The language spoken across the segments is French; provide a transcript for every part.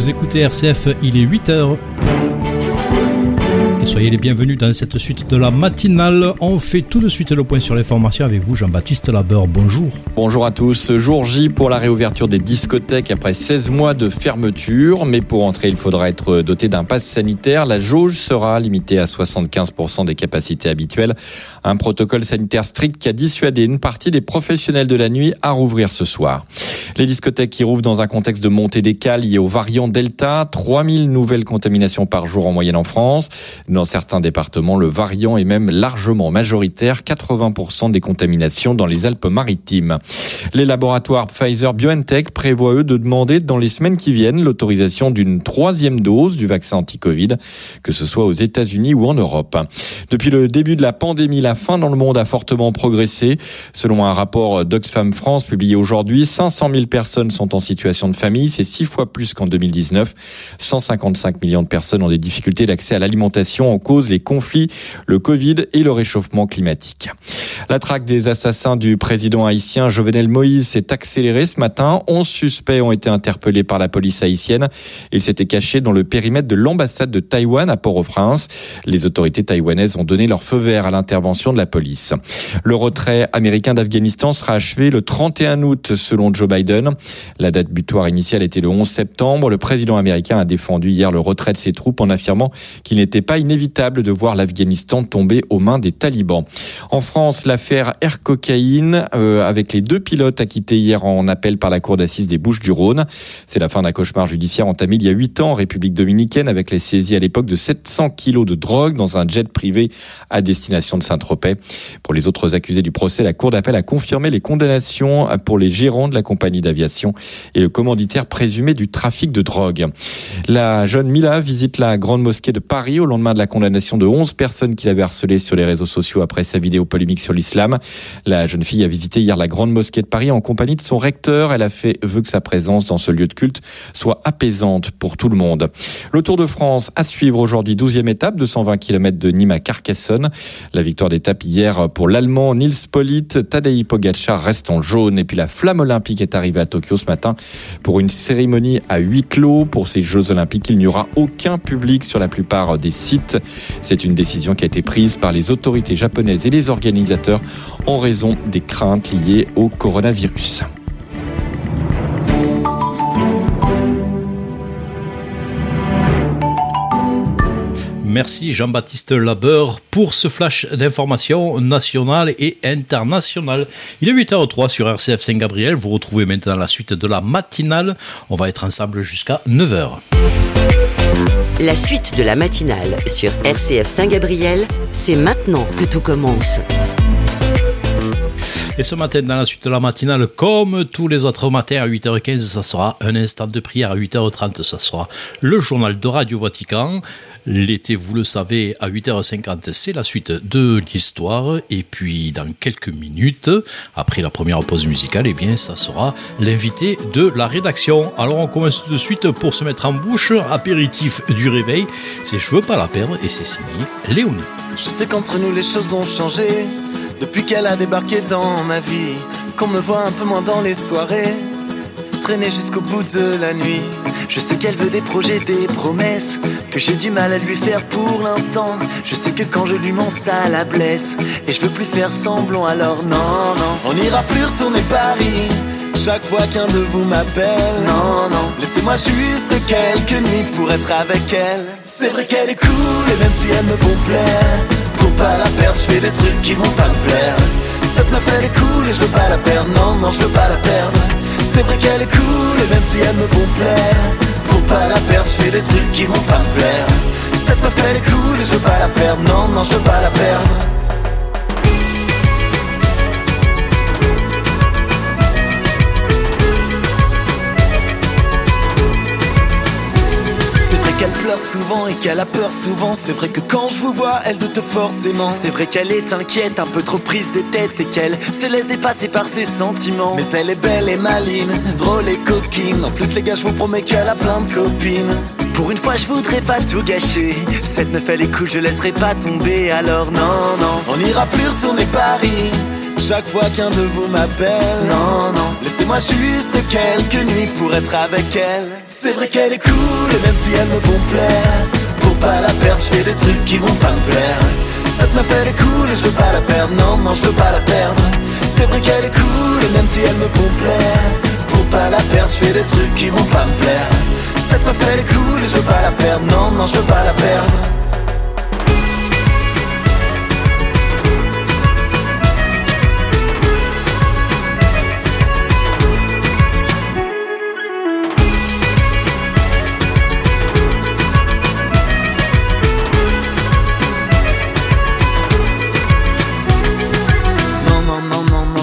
vous écoutez RCF, il est 8h. Et soyez les bienvenus dans cette suite de la matinale. On fait tout de suite le point sur les formations avec vous, Jean-Baptiste Labeur. Bonjour. Bonjour à tous. Jour J pour la réouverture des discothèques après 16 mois de fermeture. Mais pour entrer, il faudra être doté d'un pass sanitaire. La jauge sera limitée à 75% des capacités habituelles. Un protocole sanitaire strict qui a dissuadé une partie des professionnels de la nuit à rouvrir ce soir. Les discothèques qui rouvrent dans un contexte de montée des cas liés au variant Delta. 3000 nouvelles contaminations par jour en moyenne en France. Dans certains départements, le variant est même largement majoritaire, 80% des contaminations dans les Alpes-Maritimes. Les laboratoires Pfizer BioNTech prévoient eux de demander dans les semaines qui viennent l'autorisation d'une troisième dose du vaccin anti-Covid, que ce soit aux États-Unis ou en Europe. Depuis le début de la pandémie, la faim dans le monde a fortement progressé. Selon un rapport d'Oxfam France publié aujourd'hui, 500 000 personnes sont en situation de famille, c'est six fois plus qu'en 2019. 155 millions de personnes ont des difficultés d'accès à l'alimentation en cause les conflits, le Covid et le réchauffement climatique. La traque des assassins du président haïtien Jovenel Moïse s'est accélérée ce matin. 11 suspects ont été interpellés par la police haïtienne. Ils s'étaient cachés dans le périmètre de l'ambassade de Taïwan à Port-au-Prince. Les autorités taïwanaises ont donné leur feu vert à l'intervention de la police. Le retrait américain d'Afghanistan sera achevé le 31 août selon Joe Biden. La date butoir initiale était le 11 septembre. Le président américain a défendu hier le retrait de ses troupes en affirmant qu'il n'était pas inévitable de voir l'Afghanistan tomber aux mains des talibans. En France, l'affaire Air Cocaïne, euh, avec les deux pilotes acquittés hier en appel par la cour d'assises des Bouches-du-Rhône. C'est la fin d'un cauchemar judiciaire entamé il y a huit ans en République dominicaine avec les saisies à l'époque de 700 kilos de drogue dans un jet privé à destination de Saint-Tropez. Pour les autres accusés du procès, la cour d'appel a confirmé les condamnations pour les gérants de la compagnie d'aviation et le commanditaire présumé du trafic de drogue. La jeune Mila visite la grande mosquée de Paris au lendemain de la condamnation de 11 personnes qu'il avait harcelées sur les réseaux sociaux après sa vidéo polémique sur l'islam. La jeune fille a visité hier la grande mosquée de Paris en compagnie de son recteur. Elle a fait vœu que sa présence dans ce lieu de culte soit apaisante pour tout le monde. Le Tour de France à suivre aujourd'hui, 12e étape, 220 km de Nîmes à Carcassonne. La victoire d'étape hier pour l'Allemand Nils Polite. Tadej Pogacar reste en jaune et puis la flamme olympique est arrivée à Tokyo ce matin pour une cérémonie à huis clos. Pour ces Jeux olympiques, il n'y aura aucun public sur la plupart des sites. C'est une décision qui a été prise par les autorités japonaises et les organisateurs en raison des craintes liées au coronavirus. Merci Jean-Baptiste Labeur pour ce flash d'informations nationales et internationales. Il est 8h03 sur RCF Saint-Gabriel. Vous retrouvez maintenant la suite de la matinale. On va être ensemble jusqu'à 9h. La suite de la matinale sur RCF Saint-Gabriel, c'est maintenant que tout commence. Et ce matin, dans la suite de la matinale, comme tous les autres matins à 8h15, ça sera un instant de prière. À 8h30, ça sera le journal de Radio Vatican. L'été, vous le savez, à 8h50, c'est la suite de l'histoire. Et puis, dans quelques minutes, après la première pause musicale, eh bien, ça sera l'invité de la rédaction. Alors, on commence tout de suite pour se mettre en bouche. Apéritif du réveil. C'est Je veux pas la perdre et c'est signé Léonie. Je sais qu'entre nous, les choses ont changé. Depuis qu'elle a débarqué dans ma vie, qu'on me voit un peu moins dans les soirées, traîner jusqu'au bout de la nuit. Je sais qu'elle veut des projets, des promesses, que j'ai du mal à lui faire pour l'instant. Je sais que quand je lui mens, ça la blesse, et je veux plus faire semblant, alors non, non. On n'ira plus retourner Paris. Chaque fois qu'un de vous m'appelle, non, non, laissez-moi juste quelques nuits pour être avec elle. C'est vrai qu'elle est cool, et même si elle me complaît, pour pas la perdre, je fais des trucs qui vont pas me plaire. Cette meuf elle est cool et je veux pas la perdre, non, non, je veux pas la perdre. C'est vrai qu'elle est cool et même si elle me complaît, pour pas la perdre, je fais des trucs qui vont pas me plaire. Cette meuf elle est cool et je veux pas la perdre, non, non, je veux pas la perdre. Pleure souvent et qu'elle a peur souvent. C'est vrai que quand je vous vois, elle doute forcément. C'est vrai qu'elle est inquiète, un peu trop prise des têtes et qu'elle se laisse dépasser par ses sentiments. Mais elle est belle et maline, drôle et coquine. En plus, les gars, je vous promets qu'elle a plein de copines. Pour une fois, je voudrais pas tout gâcher. Cette meuf, elle est cool, je laisserai pas tomber. Alors, non, non, on n'ira plus retourner Paris. Chaque fois qu'un de vous m'appelle, non, non, laissez-moi juste quelques nuits pour être avec elle. C'est vrai qu'elle est cool, et même si elle me plaire Pour pas la perdre, je fais des trucs qui vont pas me plaire. Cette meuf elle est cool et je veux pas la perdre, non, non, je veux pas la perdre. C'est vrai qu'elle est cool, et même si elle me plaire Pour pas la perdre, je fais des trucs qui vont pas me plaire. Cette meuf elle est cool et je veux pas la perdre, non, non, je veux pas la perdre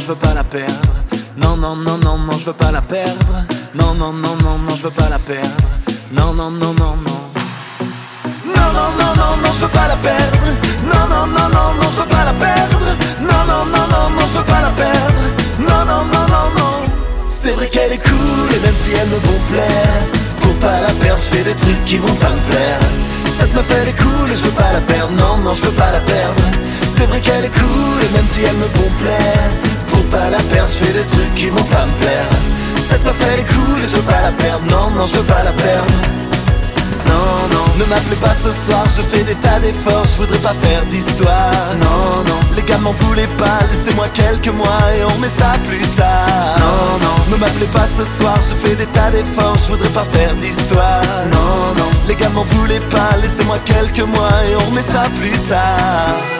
je veux pas la perdre. Non, non, non, non, non, je veux pas la perdre. Non, non, non, non, non, je veux pas la perdre. Non, non, non, non, non. Non, non, non, non, non, je veux pas la perdre. Non, non, non, non, non, je pas la perdre. Non, non, non, non, non. Non, non, non, non, non. C'est vrai qu'elle est cool et même si elle me bon plaire, pour pas la perdre, je fais des trucs qui vont pas me plaire. Cette meuf elle est cool et je veux pas la perdre. Non, non, je veux pas la perdre. C'est vrai qu'elle est cool et même si elle me bon plaire pas la perdre, je fais des trucs qui vont pas me plaire. Cette meuf elle est cool et je veux pas la perdre, non, non, je veux pas la perdre. Non, non, ne m'appelez pas ce soir, je fais des tas d'efforts, je voudrais pas faire d'histoire. Non, non, les gars m'en voulaient pas, laissez-moi quelques mois et on met ça plus tard. Non, non, ne m'appelez pas ce soir, je fais des tas d'efforts, je voudrais pas faire d'histoire. Non, non, les gars m'en voulaient pas, laissez-moi quelques mois et on met ça plus tard.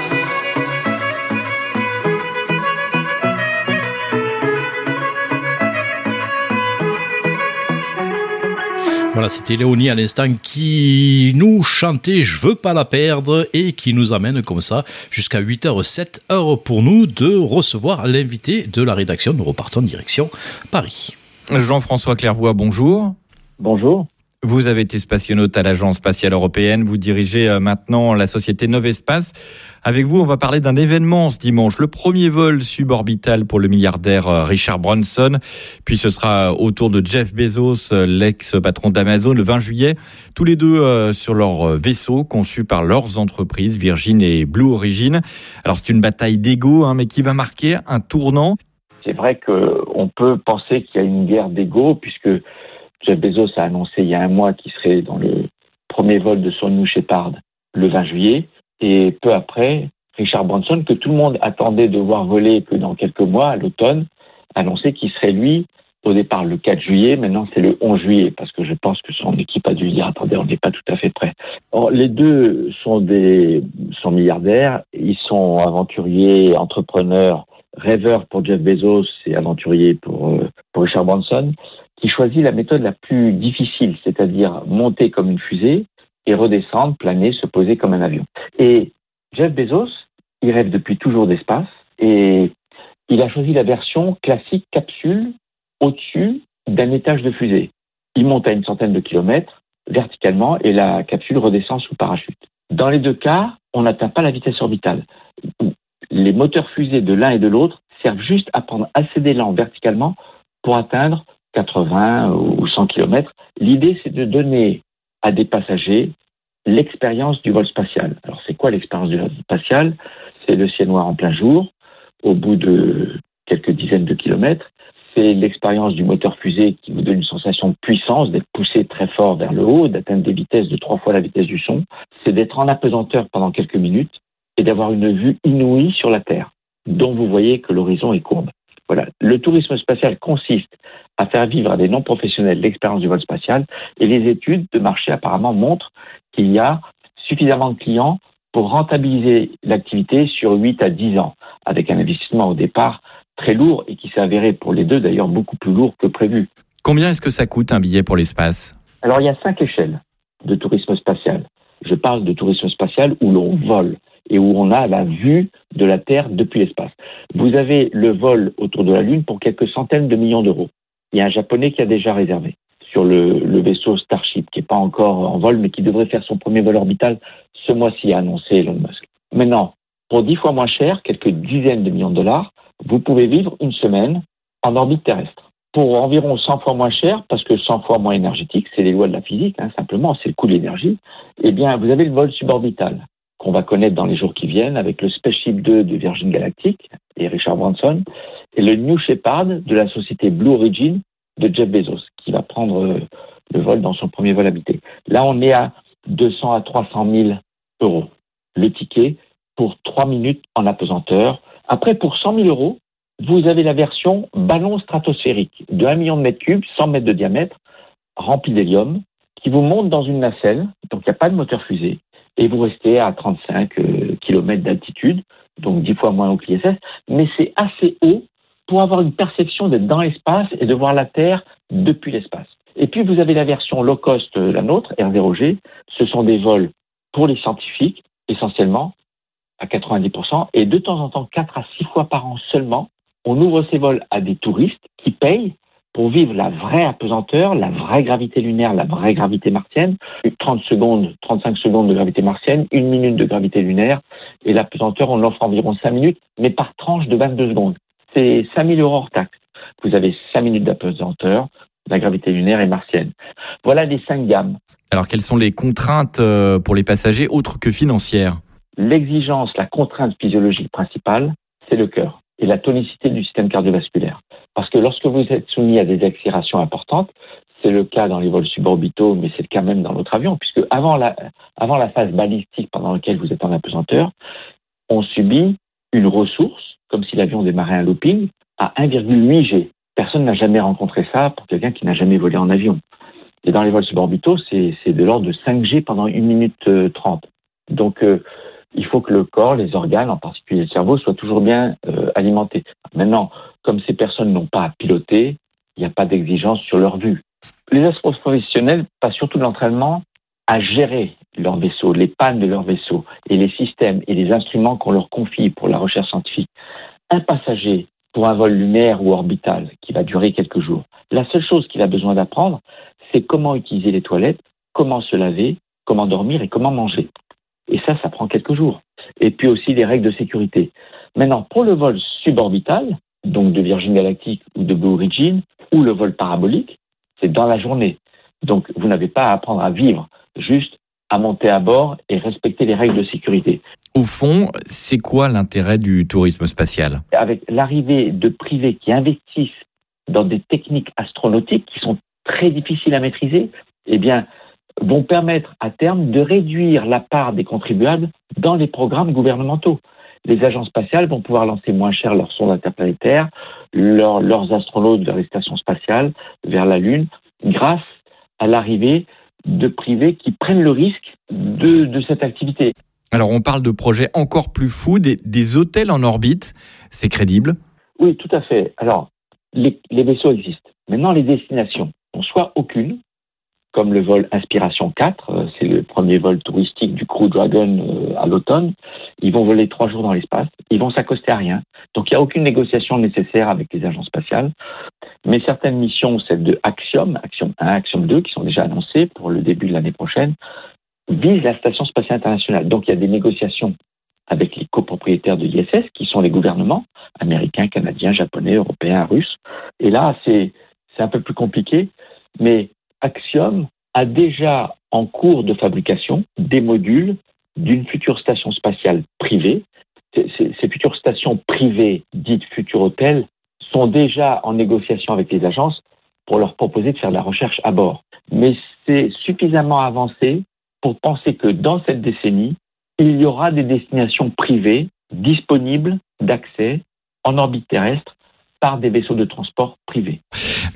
Voilà, c'était Léonie à l'instant qui nous chantait Je veux pas la perdre et qui nous amène comme ça jusqu'à 8h07 heure pour nous de recevoir l'invité de la rédaction. Nous repartons en direction Paris. Jean-François Clairvoy, bonjour. Bonjour. Vous avez été spationaute à l'Agence spatiale européenne. Vous dirigez euh, maintenant la société Novespace. Avec vous, on va parler d'un événement ce dimanche, le premier vol suborbital pour le milliardaire euh, Richard Branson. Puis ce sera au tour de Jeff Bezos, euh, l'ex-patron d'Amazon, le 20 juillet. Tous les deux sur leur vaisseau conçu par leurs entreprises, Virgin et Blue Origin. Alors c'est une bataille d'ego, hein, mais qui va marquer un tournant. C'est vrai qu'on peut penser qu'il y a une guerre d'ego, puisque Jeff Bezos a annoncé il y a un mois qu'il serait dans le premier vol de son New Shepard le 20 juillet. Et peu après, Richard Branson, que tout le monde attendait de voir voler que dans quelques mois, à l'automne, a annoncé qu'il serait lui au départ le 4 juillet, maintenant c'est le 11 juillet, parce que je pense que son équipe a dû dire attendez, on n'est pas tout à fait prêt. les deux sont des sont milliardaires, ils sont aventuriers, entrepreneurs, rêveurs pour Jeff Bezos et aventuriers pour, euh, pour Richard Branson qui choisit la méthode la plus difficile, c'est-à-dire monter comme une fusée et redescendre, planer, se poser comme un avion. Et Jeff Bezos, il rêve depuis toujours d'espace et il a choisi la version classique capsule au-dessus d'un étage de fusée. Il monte à une centaine de kilomètres verticalement et la capsule redescend sous parachute. Dans les deux cas, on n'atteint pas la vitesse orbitale. Les moteurs fusées de l'un et de l'autre servent juste à prendre assez d'élan verticalement pour atteindre 80 ou 100 km. L'idée, c'est de donner à des passagers l'expérience du vol spatial. Alors, c'est quoi l'expérience du vol spatial? C'est le ciel noir en plein jour, au bout de quelques dizaines de kilomètres. C'est l'expérience du moteur fusée qui vous donne une sensation de puissance, d'être poussé très fort vers le haut, d'atteindre des vitesses de trois fois la vitesse du son. C'est d'être en apesanteur pendant quelques minutes et d'avoir une vue inouïe sur la Terre, dont vous voyez que l'horizon est courbe. Voilà. Le tourisme spatial consiste à faire vivre à des non-professionnels l'expérience du vol spatial et les études de marché apparemment montrent qu'il y a suffisamment de clients pour rentabiliser l'activité sur 8 à 10 ans, avec un investissement au départ très lourd et qui s'est avéré pour les deux d'ailleurs beaucoup plus lourd que prévu. Combien est-ce que ça coûte un billet pour l'espace? Alors il y a cinq échelles de tourisme spatial. Je parle de tourisme spatial où l'on vole et où on a la vue de la Terre depuis l'espace. Vous avez le vol autour de la Lune pour quelques centaines de millions d'euros. Il y a un Japonais qui a déjà réservé sur le, vaisseau Starship, qui n'est pas encore en vol, mais qui devrait faire son premier vol orbital ce mois-ci, a annoncé Elon Musk. Maintenant, pour dix fois moins cher, quelques dizaines de millions de dollars, vous pouvez vivre une semaine en orbite terrestre. Pour environ 100 fois moins cher, parce que 100 fois moins énergétique, c'est les lois de la physique, hein, simplement, c'est le coût de l'énergie, eh bien, vous avez le vol suborbital qu'on va connaître dans les jours qui viennent avec le Spaceship 2 de Virgin Galactic et Richard Branson et le New Shepard de la société Blue Origin de Jeff Bezos qui va prendre euh, le vol dans son premier vol habité. Là, on est à 200 à 300 000 euros le ticket pour 3 minutes en apesanteur. Après, pour 100 000 euros, vous avez la version ballon stratosphérique de 1 million de mètres cubes, 100 mètres de diamètre, rempli d'hélium, qui vous monte dans une nacelle, donc il n'y a pas de moteur fusée, et vous restez à 35 euh, km d'altitude, donc 10 fois moins haut que l'ISS, mais c'est assez haut pour avoir une perception d'être dans l'espace et de voir la Terre depuis l'espace. Et puis vous avez la version low cost, euh, la nôtre, R0G, ce sont des vols pour les scientifiques, essentiellement, à 90%, et de temps en temps, 4 à 6 fois par an seulement, on ouvre ces vols à des touristes qui payent pour vivre la vraie apesanteur, la vraie gravité lunaire, la vraie gravité martienne, 30 secondes, 35 secondes de gravité martienne, une minute de gravité lunaire, et l'apesanteur, on l'offre environ 5 minutes, mais par tranche de 22 secondes. C'est 5000 euros hors taxe. Vous avez 5 minutes d'apesanteur, la gravité lunaire et martienne. Voilà les cinq gammes. Alors, quelles sont les contraintes euh, pour les passagers autres que financières? L'exigence, la contrainte physiologique principale, c'est le cœur et la tonicité du système cardiovasculaire. Parce que lorsque vous êtes soumis à des accélérations importantes, c'est le cas dans les vols suborbitaux, mais c'est le cas même dans notre avion, puisque avant la, avant la phase balistique pendant laquelle vous êtes en apesanteur, on subit une ressource, comme si l'avion démarrait un looping, à 1,8 G. Personne n'a jamais rencontré ça pour quelqu'un qui n'a jamais volé en avion. Et dans les vols suborbitaux, c'est de l'ordre de 5 G pendant 1 minute 30. Euh, Donc, euh, il faut que le corps, les organes, en particulier le cerveau, soient toujours bien euh, alimentés. Maintenant, comme ces personnes n'ont pas à piloter, il n'y a pas d'exigence sur leur vue. Les astronautes professionnels passent surtout de l'entraînement à gérer leur vaisseau, les pannes de leur vaisseau et les systèmes et les instruments qu'on leur confie pour la recherche scientifique. Un passager pour un vol lunaire ou orbital qui va durer quelques jours, la seule chose qu'il a besoin d'apprendre, c'est comment utiliser les toilettes, comment se laver, comment dormir et comment manger. Et ça, ça prend quelques jours. Et puis aussi les règles de sécurité. Maintenant, pour le vol suborbital, donc de Virgin Galactic ou de Blue Origin, ou le vol parabolique, c'est dans la journée. Donc, vous n'avez pas à apprendre à vivre, juste à monter à bord et respecter les règles de sécurité. Au fond, c'est quoi l'intérêt du tourisme spatial? Avec l'arrivée de privés qui investissent dans des techniques astronautiques qui sont très difficiles à maîtriser, eh bien, vont permettre à terme de réduire la part des contribuables dans les programmes gouvernementaux. Les agences spatiales vont pouvoir lancer moins cher leurs sondes interplanétaires, leurs astronautes vers les stations spatiales, vers la Lune, grâce à l'arrivée de privés qui prennent le risque de, de, cette activité. Alors on parle de projets encore plus fous, des, des hôtels en orbite, c'est crédible? Oui, tout à fait. Alors, les, les vaisseaux existent. Maintenant, les destinations, soit aucune, comme le vol Inspiration 4, euh, c'est le premier vol touristique du Crew Dragon euh, à l'automne. Ils vont voler trois jours dans l'espace, ils vont s'accoster à rien. Donc il n'y a aucune négociation nécessaire avec les agences spatiales. Mais certaines missions, celles de Axiom, Axiom 1, Axiom 2, qui sont déjà annoncées pour le début de l'année prochaine, visent la Station spatiale internationale. Donc il y a des négociations avec les copropriétaires de l'ISS, qui sont les gouvernements américains, canadiens, japonais, européens, russes. Et là, c'est un peu plus compliqué, mais Axiom a déjà en cours de fabrication des modules d'une future station spatiale privée. Ces, futures stations privées, dites futurs hôtels, sont déjà en négociation avec les agences pour leur proposer de faire de la recherche à bord. Mais c'est suffisamment avancé pour penser que dans cette décennie, il y aura des destinations privées disponibles d'accès en orbite terrestre par des vaisseaux de transport privés.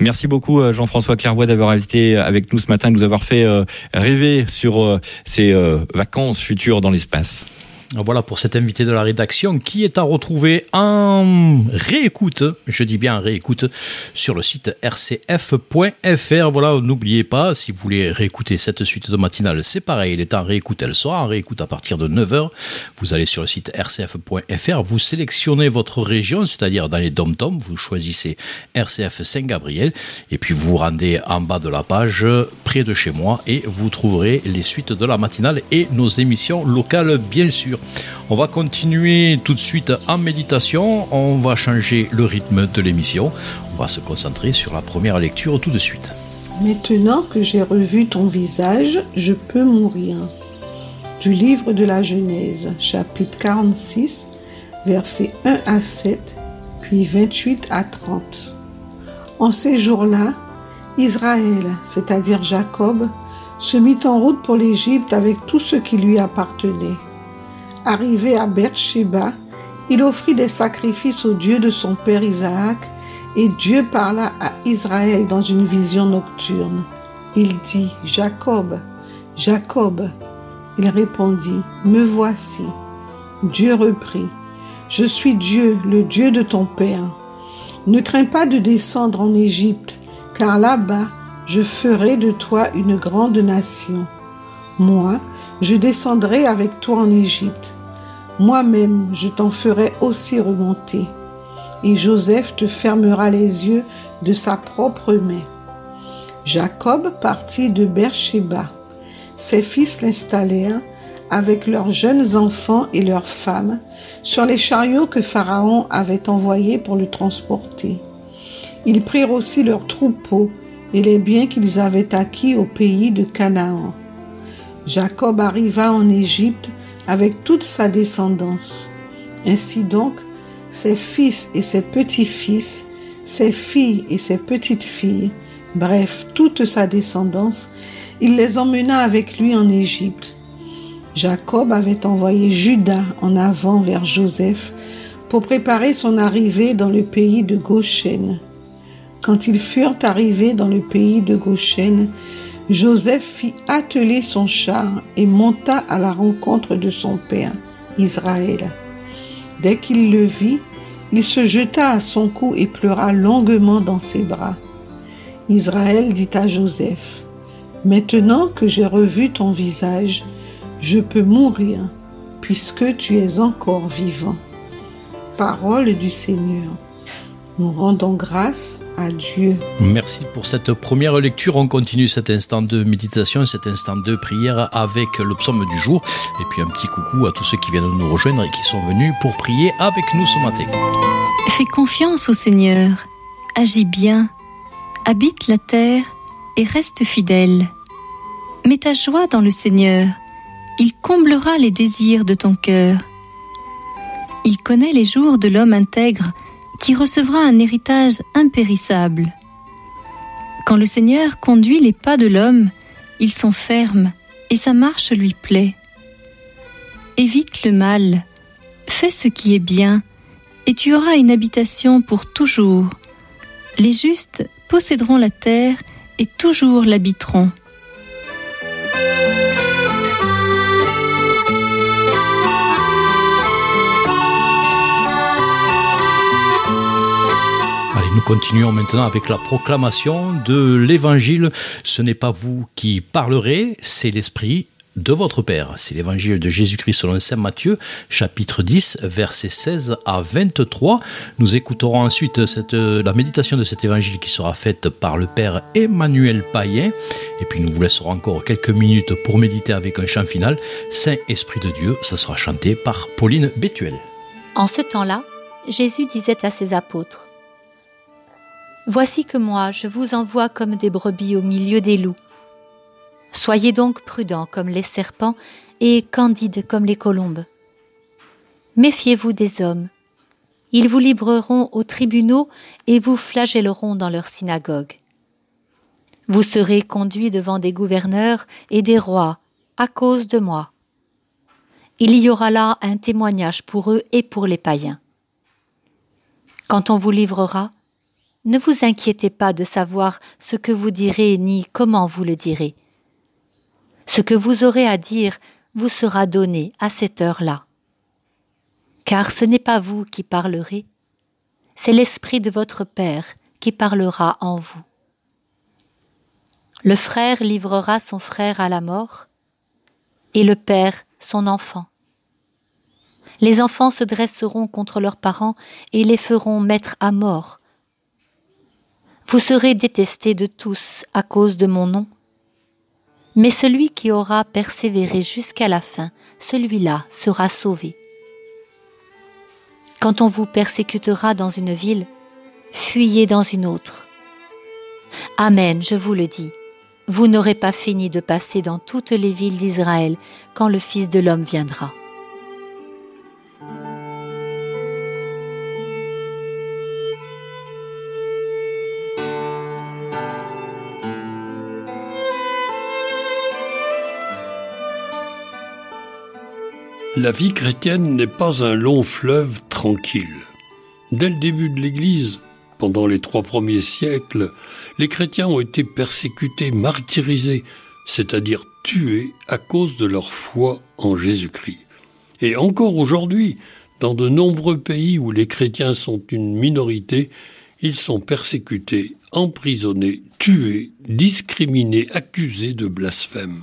Merci beaucoup euh, Jean-François Clairvoy d'avoir invité avec nous ce matin, de nous avoir fait euh, rêver sur euh, ces vacances futures dans l'espace. Voilà pour cet invité de la rédaction qui est à retrouver en réécoute, je dis bien en réécoute, sur le site rcf.fr. Voilà, n'oubliez pas, si vous voulez réécouter cette suite de matinale, c'est pareil, il est en réécoute, elle sera en réécoute à partir de 9h. Vous allez sur le site rcf.fr, vous sélectionnez votre région, c'est-à-dire dans les dom-toms, vous choisissez RCF Saint-Gabriel, et puis vous vous rendez en bas de la page, près de chez moi, et vous trouverez les suites de la matinale et nos émissions locales, bien sûr. On va continuer tout de suite en méditation. On va changer le rythme de l'émission. On va se concentrer sur la première lecture tout de suite. Maintenant que j'ai revu ton visage, je peux mourir. Du livre de la Genèse, chapitre 46, versets 1 à 7, puis 28 à 30. En ces jours-là, Israël, c'est-à-dire Jacob, se mit en route pour l'Égypte avec tout ce qui lui appartenait. Arrivé à Beersheba, il offrit des sacrifices au Dieu de son père Isaac, et Dieu parla à Israël dans une vision nocturne. Il dit, Jacob, Jacob. Il répondit, Me voici. Dieu reprit, Je suis Dieu, le Dieu de ton Père. Ne crains pas de descendre en Égypte, car là-bas je ferai de toi une grande nation. Moi, je descendrai avec toi en Égypte. Moi-même, je t'en ferai aussi remonter. Et Joseph te fermera les yeux de sa propre main. Jacob partit de Beersheba. Ses fils l'installèrent avec leurs jeunes enfants et leurs femmes sur les chariots que Pharaon avait envoyés pour le transporter. Ils prirent aussi leurs troupeaux et les biens qu'ils avaient acquis au pays de Canaan. Jacob arriva en Égypte avec toute sa descendance. Ainsi donc, ses fils et ses petits-fils, ses filles et ses petites-filles, bref, toute sa descendance, il les emmena avec lui en Égypte. Jacob avait envoyé Judas en avant vers Joseph pour préparer son arrivée dans le pays de Goshen. Quand ils furent arrivés dans le pays de Goshen, Joseph fit atteler son char et monta à la rencontre de son père, Israël. Dès qu'il le vit, il se jeta à son cou et pleura longuement dans ses bras. Israël dit à Joseph, Maintenant que j'ai revu ton visage, je peux mourir, puisque tu es encore vivant. Parole du Seigneur. Nous rendons grâce à Dieu. Merci pour cette première lecture. On continue cet instant de méditation, cet instant de prière avec le psaume du jour. Et puis un petit coucou à tous ceux qui viennent de nous rejoindre et qui sont venus pour prier avec nous ce matin. Fais confiance au Seigneur. Agis bien. Habite la terre et reste fidèle. Mets ta joie dans le Seigneur. Il comblera les désirs de ton cœur. Il connaît les jours de l'homme intègre qui recevra un héritage impérissable. Quand le Seigneur conduit les pas de l'homme, ils sont fermes et sa marche lui plaît. Évite le mal, fais ce qui est bien, et tu auras une habitation pour toujours. Les justes posséderont la terre et toujours l'habiteront. Continuons maintenant avec la proclamation de l'évangile. Ce n'est pas vous qui parlerez, c'est l'Esprit de votre Père. C'est l'évangile de Jésus-Christ selon Saint Matthieu, chapitre 10, versets 16 à 23. Nous écouterons ensuite cette, la méditation de cet évangile qui sera faite par le Père Emmanuel Payen. Et puis nous vous laisserons encore quelques minutes pour méditer avec un chant final. Saint-Esprit de Dieu, ça sera chanté par Pauline Bétuel. En ce temps-là, Jésus disait à ses apôtres, Voici que moi, je vous envoie comme des brebis au milieu des loups. Soyez donc prudents comme les serpents et candides comme les colombes. Méfiez-vous des hommes. Ils vous livreront aux tribunaux et vous flagelleront dans leurs synagogues. Vous serez conduits devant des gouverneurs et des rois à cause de moi. Il y aura là un témoignage pour eux et pour les païens. Quand on vous livrera, ne vous inquiétez pas de savoir ce que vous direz ni comment vous le direz. Ce que vous aurez à dire vous sera donné à cette heure-là. Car ce n'est pas vous qui parlerez, c'est l'Esprit de votre Père qui parlera en vous. Le frère livrera son frère à la mort, et le Père son enfant. Les enfants se dresseront contre leurs parents et les feront mettre à mort vous serez détestés de tous à cause de mon nom. Mais celui qui aura persévéré jusqu'à la fin, celui-là sera sauvé. Quand on vous persécutera dans une ville, fuyez dans une autre. Amen, je vous le dis, vous n'aurez pas fini de passer dans toutes les villes d'Israël quand le Fils de l'homme viendra. La vie chrétienne n'est pas un long fleuve tranquille. Dès le début de l'Église, pendant les trois premiers siècles, les chrétiens ont été persécutés, martyrisés, c'est-à-dire tués à cause de leur foi en Jésus-Christ. Et encore aujourd'hui, dans de nombreux pays où les chrétiens sont une minorité, ils sont persécutés, emprisonnés, tués, discriminés, accusés de blasphème.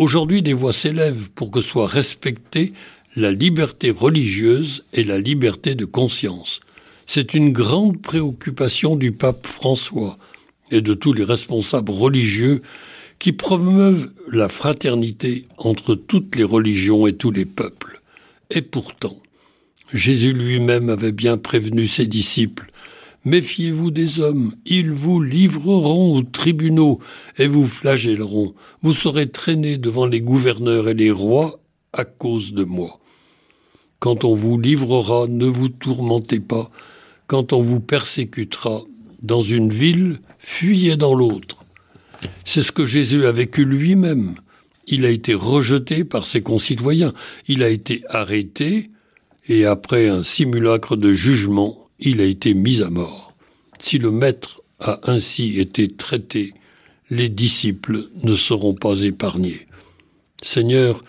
Aujourd'hui, des voix s'élèvent pour que soit respectée la liberté religieuse et la liberté de conscience. C'est une grande préoccupation du pape François et de tous les responsables religieux qui promeuvent la fraternité entre toutes les religions et tous les peuples. Et pourtant, Jésus lui-même avait bien prévenu ses disciples Méfiez-vous des hommes, ils vous livreront aux tribunaux et vous flagelleront. Vous serez traînés devant les gouverneurs et les rois à cause de moi. Quand on vous livrera, ne vous tourmentez pas. Quand on vous persécutera dans une ville, fuyez dans l'autre. C'est ce que Jésus a vécu lui-même. Il a été rejeté par ses concitoyens. Il a été arrêté et après un simulacre de jugement, il a été mis à mort. Si le Maître a ainsi été traité, les disciples ne seront pas épargnés. Seigneur,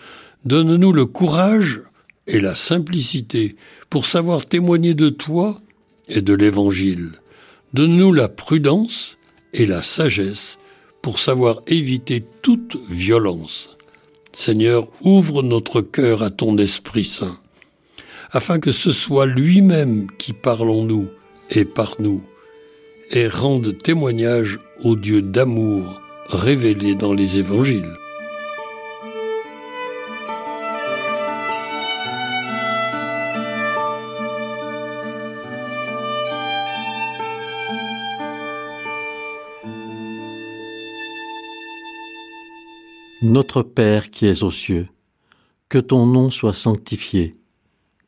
donne-nous le courage et la simplicité pour savoir témoigner de toi et de l'Évangile. Donne-nous la prudence et la sagesse pour savoir éviter toute violence. Seigneur, ouvre notre cœur à ton Esprit Saint afin que ce soit lui-même qui parle en nous et par nous, et rende témoignage au Dieu d'amour révélé dans les évangiles. Notre Père qui es aux cieux, que ton nom soit sanctifié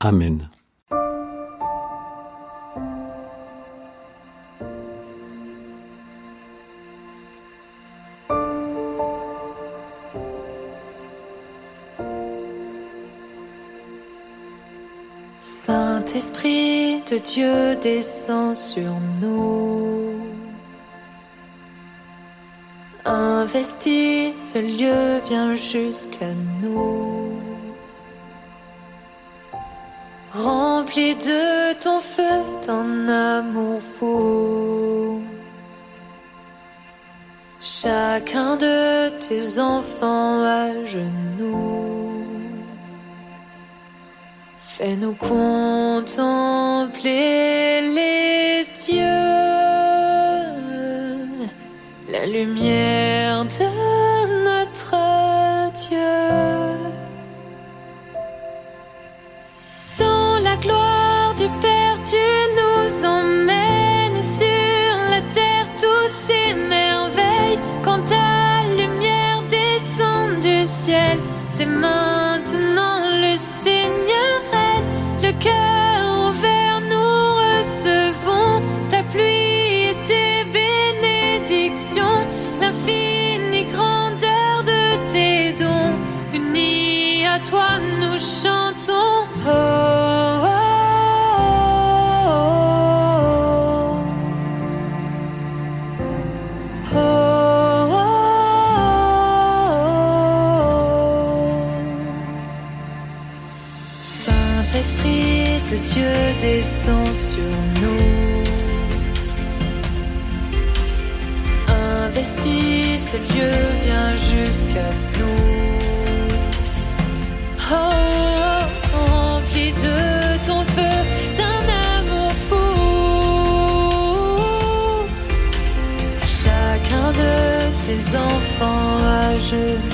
Amen. Saint-Esprit de Dieu descend sur nous. Investis ce lieu, vient jusqu'à nous. Rempli de ton feu, ton amour fou. Chacun de tes enfants à genoux. Fais-nous contempler les cieux, la lumière de nous emmènes sur la terre tous ces merveilles. Quand ta lumière descend du ciel, c'est maintenant le Seigneur règne, le cœur Dieu descend sur nous. Investis ce lieu, vient jusqu'à nous. Oh, rempli de ton feu, d'un amour fou. Chacun de tes enfants à genoux.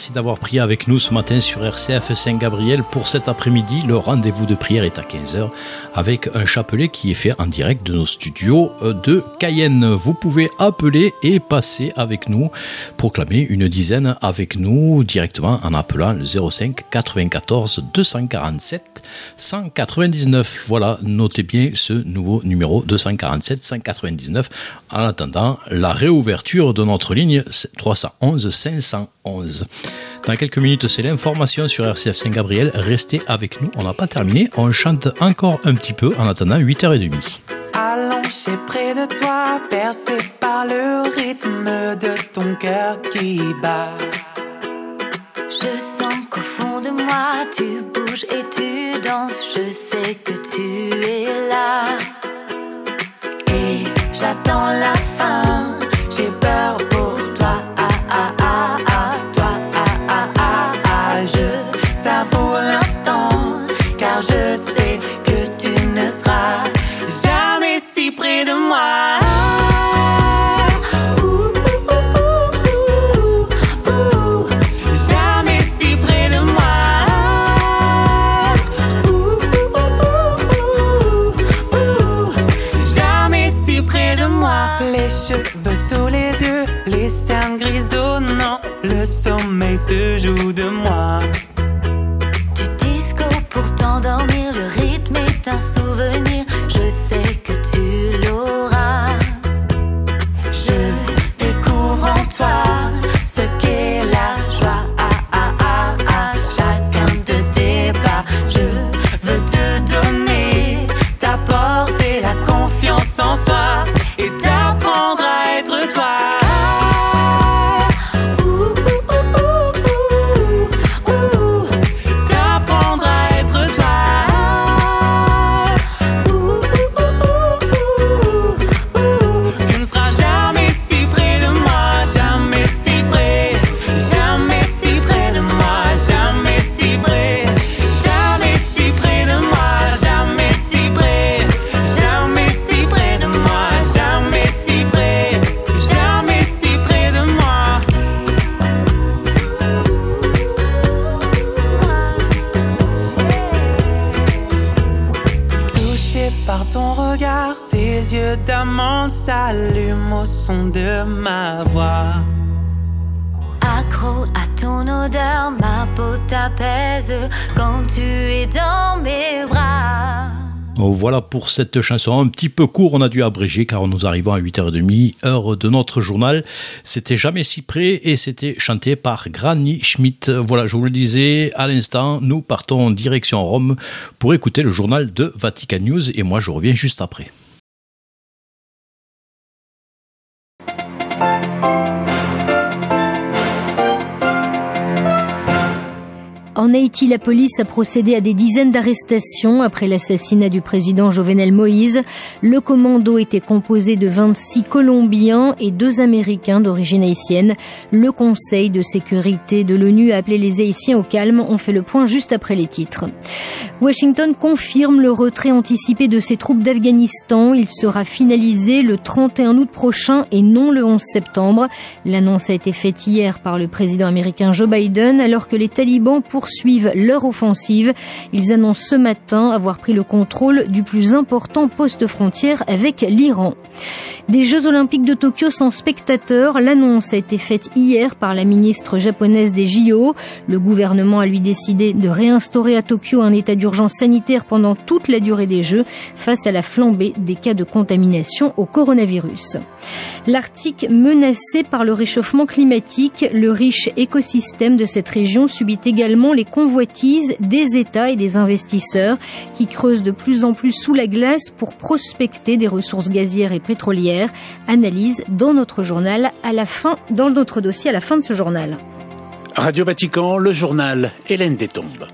Merci d'avoir prié avec nous ce matin sur RCF Saint-Gabriel. Pour cet après-midi, le rendez-vous de prière est à 15h avec un chapelet qui est fait en direct de nos studios euh, de Cayenne. Vous pouvez appeler et passer avec nous, proclamer une dizaine avec nous directement en appelant le 05 94 247 199. Voilà, notez bien ce nouveau numéro 247 199 en attendant la réouverture de notre ligne 311 511. Dans quelques minutes, c'est l'information sur RCF Saint-Gabriel. Restez avec nous, on n'a pas terminé. On chante encore un petit peu en attendant 8h30. Allongé près de toi, percé par le rythme de ton cœur qui bat. Je sens qu'au fond de moi tu bouges et tu danses. Je sais que tu es là. Et j'attends la tes yeux d'amande s'allument au son de ma voix. Accro à ton odeur, ma peau t'apaise quand tu es dans mes bras. Oh, Voilà pour cette chanson un petit peu court, on a dû abréger car nous arrivons à 8h30, heure de notre journal. C'était jamais si près et c'était chanté par Granny Schmidt. Voilà, je vous le disais à l'instant, nous partons en direction Rome pour écouter le journal de Vatican News et moi je reviens juste après. En Haïti, la police a procédé à des dizaines d'arrestations après l'assassinat du président Jovenel Moïse. Le commando était composé de 26 Colombiens et deux Américains d'origine haïtienne. Le Conseil de sécurité de l'ONU a appelé les Haïtiens au calme. On fait le point juste après les titres. Washington confirme le retrait anticipé de ses troupes d'Afghanistan. Il sera finalisé le 31 août prochain et non le 11 septembre. L'annonce a été faite hier par le président américain Joe Biden alors que les talibans poursuivent suivent leur offensive. Ils annoncent ce matin avoir pris le contrôle du plus important poste frontière avec l'Iran. Des Jeux Olympiques de Tokyo sans spectateurs, l'annonce a été faite hier par la ministre japonaise des JO. Le gouvernement a lui décidé de réinstaurer à Tokyo un état d'urgence sanitaire pendant toute la durée des Jeux face à la flambée des cas de contamination au coronavirus. L'Arctique menacé par le réchauffement climatique, le riche écosystème de cette région subit également les convoitises des États et des investisseurs qui creusent de plus en plus sous la glace pour prospecter des ressources gazières et pétrolières. Analyse dans notre journal à la fin, dans notre dossier à la fin de ce journal. Radio Vatican, le journal Hélène Détombe.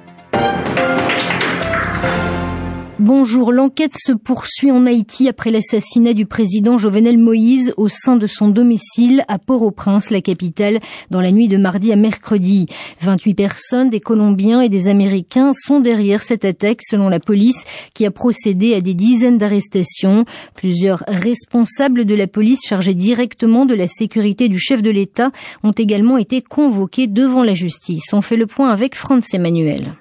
Bonjour, l'enquête se poursuit en Haïti après l'assassinat du président Jovenel Moïse au sein de son domicile à Port-au-Prince, la capitale, dans la nuit de mardi à mercredi. 28 personnes, des Colombiens et des Américains, sont derrière cette attaque selon la police qui a procédé à des dizaines d'arrestations. Plusieurs responsables de la police chargés directement de la sécurité du chef de l'État ont également été convoqués devant la justice. On fait le point avec Franz Emmanuel.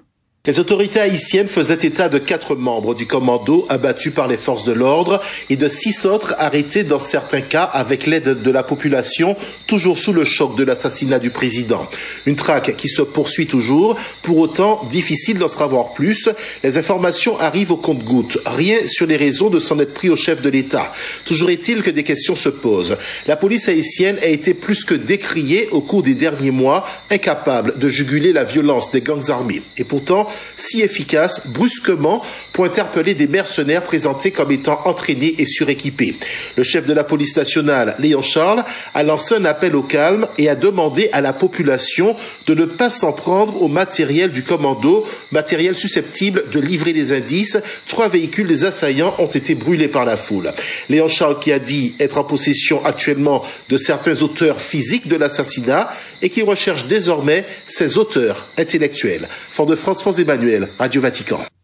Les autorités haïtiennes faisaient état de quatre membres du commando abattus par les forces de l'ordre et de six autres arrêtés dans certains cas avec l'aide de la population, toujours sous le choc de l'assassinat du président? Une traque qui se poursuit toujours, pour autant difficile d'en savoir plus. Les informations arrivent au compte-gouttes. Rien sur les raisons de s'en être pris au chef de l'État. Toujours est-il que des questions se posent. La police haïtienne a été plus que décriée au cours des derniers mois, incapable de juguler la violence des gangs armés. Et pourtant, si efficace brusquement pour interpeller des mercenaires présentés comme étant entraînés et suréquipés. Le chef de la police nationale, Léon Charles, a lancé un appel au calme et a demandé à la population de ne pas s'en prendre au matériel du commando, matériel susceptible de livrer des indices. Trois véhicules des assaillants ont été brûlés par la foule. Léon Charles qui a dit être en possession actuellement de certains auteurs physiques de l'assassinat et qui recherche désormais ses auteurs intellectuels. Fort-de-France, France Emmanuel, Radio Vatican.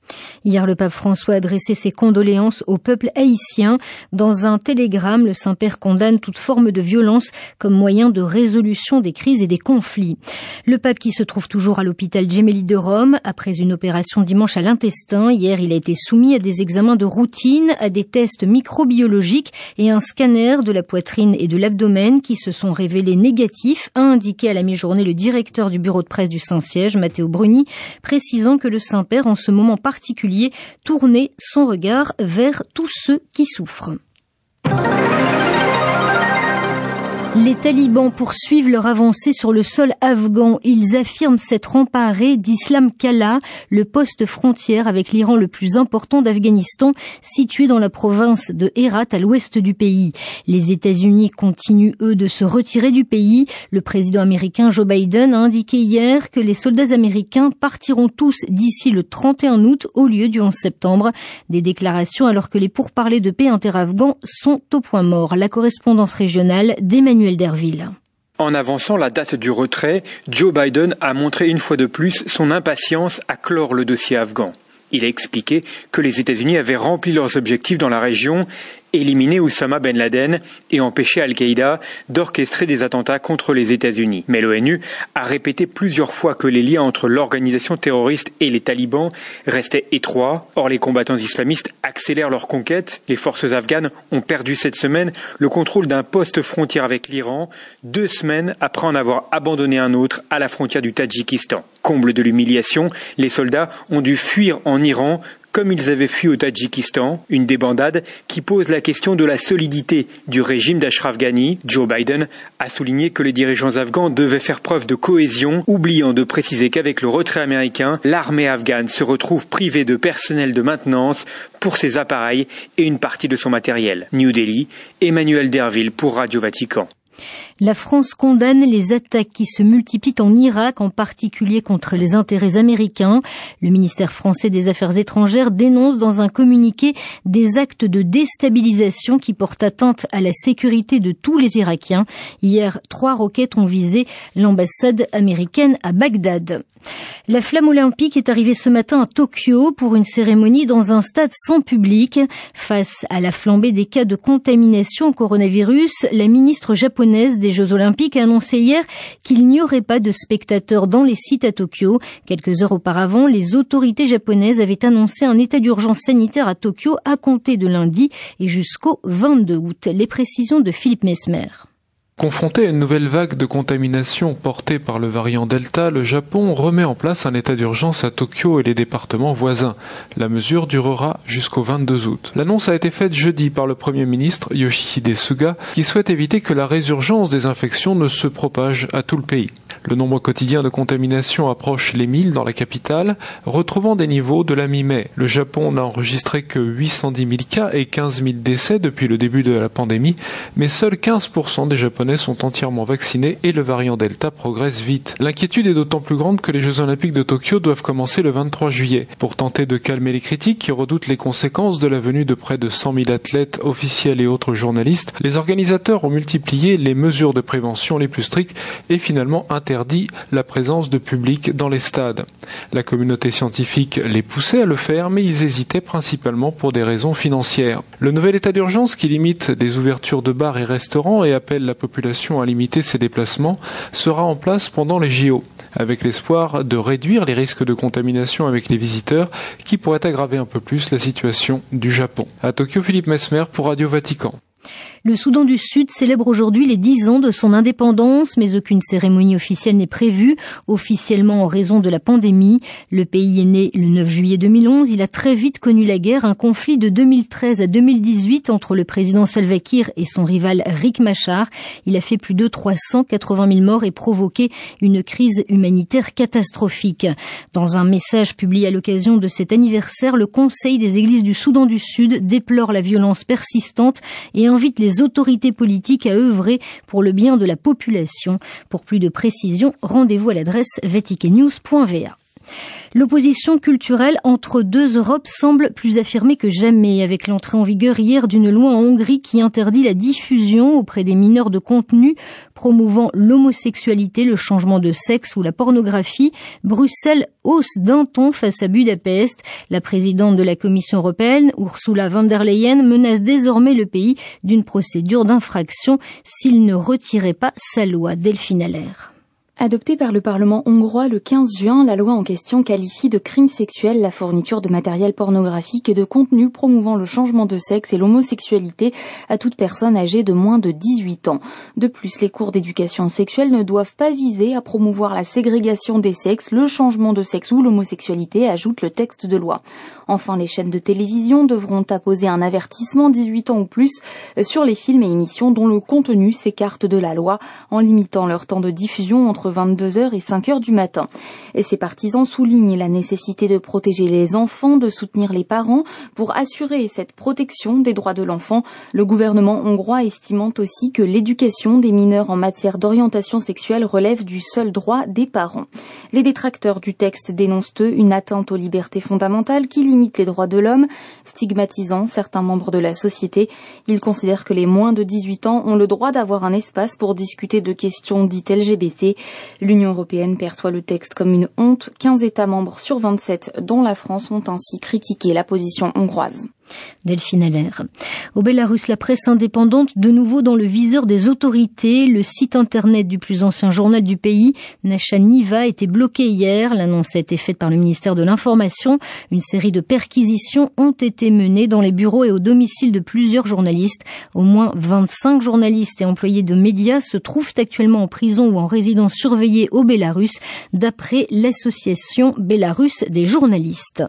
Hier, le pape François a adressé ses condoléances au peuple haïtien. Dans un télégramme, le Saint-Père condamne toute forme de violence comme moyen de résolution des crises et des conflits. Le pape qui se trouve toujours à l'hôpital Gemelli de Rome, après une opération dimanche à l'intestin, hier il a été soumis à des examens de routine, à des tests microbiologiques et un scanner de la poitrine et de l'abdomen qui se sont révélés négatifs, a indiqué à la mi-journée le directeur du bureau de presse du Saint-Siège, Matteo Bruni, précisant que le Saint-Père, en ce moment particulier, tourner son regard vers tous ceux qui souffrent. Les talibans poursuivent leur avancée sur le sol afghan. Ils affirment s'être emparés d'Islam Kala, le poste frontière avec l'Iran le plus important d'Afghanistan, situé dans la province de Herat à l'ouest du pays. Les États-Unis continuent, eux, de se retirer du pays. Le président américain Joe Biden a indiqué hier que les soldats américains partiront tous d'ici le 31 août au lieu du 11 septembre. Des déclarations alors que les pourparlers de paix interafghans sont au point mort. La correspondance régionale d'Emmanuel En avançant la date du retrait, Joe Biden a montré une fois de plus son impatience à clore le dossier afghan. Il a expliqué que les États-Unis avaient rempli leurs objectifs dans la région éliminer Oussama Ben Laden et empêcher Al-Qaïda d'orchestrer des attentats contre les États-Unis. Mais l'ONU a répété plusieurs fois que les liens entre l'organisation terroriste et les talibans restaient étroits. Or, les combattants islamistes accélèrent leur conquête. Les forces afghanes ont perdu cette semaine le contrôle d'un poste frontière avec l'Iran, deux semaines après en avoir abandonné un autre à la frontière du Tadjikistan. Comble de l'humiliation, les soldats ont dû fuir en Iran comme ils avaient fui au Tadjikistan, une débandade qui pose la question de la solidité du régime d'Ashraf Ghani. Joe Biden a souligné que les dirigeants afghans devaient faire preuve de cohésion, oubliant de préciser qu'avec le retrait américain, l'armée afghane se retrouve privée de personnel de maintenance pour ses appareils et une partie de son matériel. New Delhi, Emmanuel Derville pour Radio Vatican. La France condamne les attaques qui se multiplient en Irak, en particulier contre les intérêts américains. Le ministère français des Affaires étrangères dénonce dans un communiqué des actes de déstabilisation qui portent atteinte à la sécurité de tous les Irakiens. Hier, trois roquettes ont visé l'ambassade américaine à Bagdad. La flamme olympique est arrivée ce matin à Tokyo pour une cérémonie dans un stade sans public. Face à la flambée des cas de contamination au coronavirus, la ministre japonaise des Jeux olympiques a annoncé hier qu'il n'y aurait pas de spectateurs dans les sites à Tokyo. Quelques heures auparavant, les autorités japonaises avaient annoncé un état d'urgence sanitaire à Tokyo à compter de lundi et jusqu'au 22 août. Les précisions de Philippe Mesmer. Confronté à une nouvelle vague de contamination portée par le variant Delta, le Japon remet en place un état d'urgence à Tokyo et les départements voisins. La mesure durera jusqu'au 22 août. L'annonce a été faite jeudi par le Premier ministre Yoshihide Suga qui souhaite éviter que la résurgence des infections ne se propage à tout le pays. Le nombre quotidien de contamination approche les 1000 dans la capitale, retrouvant des niveaux de la mi-mai. Le Japon n'a enregistré que 810 000 cas et 15 000 décès depuis le début de la pandémie, mais seuls 15% des Japonais sont entièrement vaccinés et le variant Delta progresse vite. L'inquiétude est d'autant plus grande que les Jeux Olympiques de Tokyo doivent commencer le 23 juillet. Pour tenter de calmer les critiques qui redoutent les conséquences de la venue de près de 100 000 athlètes officiels et autres journalistes, les organisateurs ont multiplié les mesures de prévention les plus strictes et finalement interdit la présence de public dans les stades. La communauté scientifique les poussait à le faire, mais ils hésitaient principalement pour des raisons financières. Le nouvel état d'urgence qui limite les ouvertures de bars et restaurants et appelle la population à limiter ses déplacements sera en place pendant les JO, avec l'espoir de réduire les risques de contamination avec les visiteurs qui pourraient aggraver un peu plus la situation du Japon. À Tokyo, Philippe Mesmer pour Radio Vatican. Le Soudan du Sud célèbre aujourd'hui les 10 ans de son indépendance, mais aucune cérémonie officielle n'est prévue, officiellement en raison de la pandémie. Le pays est né le 9 juillet 2011. Il a très vite connu la guerre, un conflit de 2013 à 2018 entre le président Salva Kiir et son rival Riek Machar. Il a fait plus de 380 000 morts et provoqué une crise humanitaire catastrophique. Dans un message publié à l'occasion de cet anniversaire, le Conseil des églises du Soudan du Sud déplore la violence persistante et invite les autorités politiques à œuvrer pour le bien de la population. Pour plus de précisions, rendez-vous à l'adresse vaticanews.va. L'opposition culturelle entre deux Europes semble plus affirmée que jamais avec l'entrée en vigueur hier d'une loi en Hongrie qui interdit la diffusion auprès des mineurs de contenu promouvant l'homosexualité, le changement de sexe ou la pornographie. Bruxelles hausse d'un ton face à Budapest. La présidente de la Commission européenne, Ursula von der Leyen, menace désormais le pays d'une procédure d'infraction s'il ne retirait pas sa loi. Delphine. Adoptée par le Parlement hongrois le 15 juin, la loi en question qualifie de crime sexuel la fourniture de matériel pornographique et de contenu promouvant le changement de sexe et l'homosexualité à toute personne âgée de moins de 18 ans. De plus, les cours d'éducation sexuelle ne doivent pas viser à promouvoir la ségrégation des sexes, le changement de sexe ou l'homosexualité, ajoute le texte de loi. Enfin, les chaînes de télévision devront apposer un avertissement 18 ans ou plus sur les films et émissions dont le contenu s'écarte de la loi en limitant leur temps de diffusion entre 22h et 5h du matin. Et ses partisans soulignent la nécessité de protéger les enfants, de soutenir les parents pour assurer cette protection des droits de l'enfant. Le gouvernement hongrois estimant aussi que l'éducation des mineurs en matière d'orientation sexuelle relève du seul droit des parents. Les détracteurs du texte dénoncent eux une atteinte aux libertés fondamentales qui limite les droits de l'homme, stigmatisant certains membres de la société. Ils considèrent que les moins de 18 ans ont le droit d'avoir un espace pour discuter de questions dites LGBT. L'Union européenne perçoit le texte comme une honte. 15 États membres sur 27, dont la France, ont ainsi critiqué la position hongroise. Delphine Allaire. Au Bélarus, la presse indépendante, de nouveau dans le viseur des autorités. Le site internet du plus ancien journal du pays, Nacha Niva, a été bloqué hier. L'annonce a été faite par le ministère de l'Information. Une série de perquisitions ont été menées dans les bureaux et au domicile de plusieurs journalistes. Au moins 25 journalistes et employés de médias se trouvent actuellement en prison ou en résidence surveillée au Bélarus, d'après l'association Bélarus des journalistes.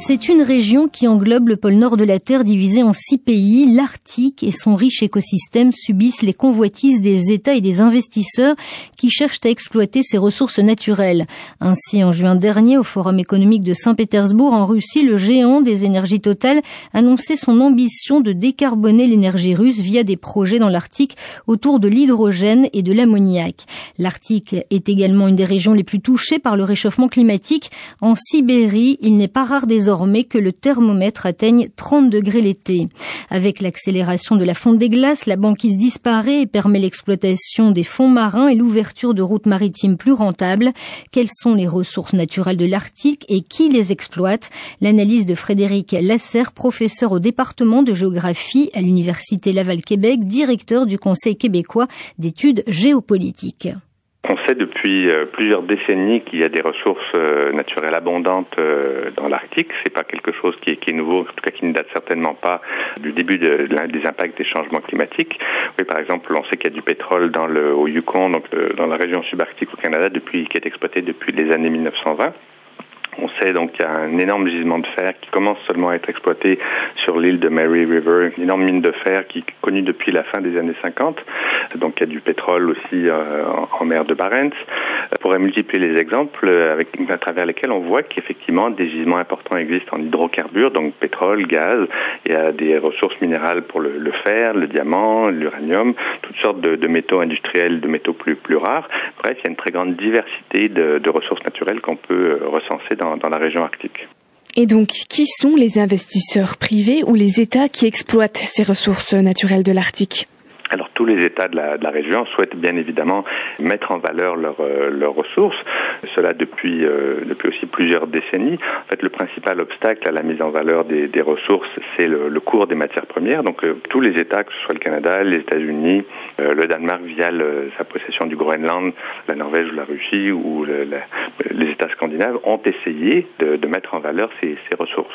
C'est une région qui englobe le pôle nord de la Terre divisé en six pays. L'Arctique et son riche écosystème subissent les convoitises des États et des investisseurs qui cherchent à exploiter ces ressources naturelles. Ainsi, en juin dernier, au Forum économique de Saint-Pétersbourg, en Russie, le géant des énergies totales annonçait son ambition de décarboner l'énergie russe via des projets dans l'Arctique autour de l'hydrogène et de l'ammoniac. L'Arctique est également une des régions les plus touchées par le réchauffement climatique. En Sibérie, il n'est pas rare que le thermomètre atteigne 30 degrés l'été. Avec l'accélération de la fonte des glaces, la banquise disparaît et permet l'exploitation des fonds marins et l'ouverture de routes maritimes plus rentables. Quelles sont les ressources naturelles de l'Arctique et qui les exploite? L'analyse de Frédéric Lasserre, professeur au département de géographie à l'Université Laval-Québec, directeur du Conseil québécois d'études géopolitiques. On sait depuis euh, plusieurs décennies qu'il y a des ressources euh, naturelles abondantes euh, dans l'Arctique. C'est pas quelque chose qui est, nouveau, en tout cas qui ne date certainement pas du début de, de, des impacts des changements climatiques. Oui, par exemple, on sait qu'il y a du pétrole dans le au Yukon, donc dans la région subarctique au Canada, depuis qui est exploité depuis les années 1920. On sait donc qu'il y a un énorme gisement de fer qui commence seulement à être exploité sur l'île de Mary River, une énorme mine de fer qui est connue depuis la fin des années 50. Donc il y a du pétrole aussi euh, en mer de Barents. On pourrait multiplier les exemples avec, à travers lesquels on voit qu'effectivement des gisements importants existent en hydrocarbures, donc pétrole, gaz. Il y a des ressources minérales pour le, fer, le diamant, l'uranium, toutes sortes de, métaux industriels, de métaux plus, plus rares. Bref, il y a une très grande diversité de, de ressources naturelles qu'on peut recenser dans, dans la région arctique. Et donc, qui sont les investisseurs privés ou les États qui exploitent ces ressources naturelles de l'Arctique? Tous les États de la, région souhaitent bien évidemment mettre en valeur leurs euh, ressources. Cela depuis euh, depuis aussi plusieurs décennies. En fait, le principal obstacle à la mise en valeur des, ressources, c'est le, cours des matières premières. Donc euh, tous les États, que ce soit le Canada, les États-Unis, le Danemark via sa possession du Groenland, la Norvège ou la Russie ou les États scandinaves, ont essayé de, mettre en valeur ces ressources.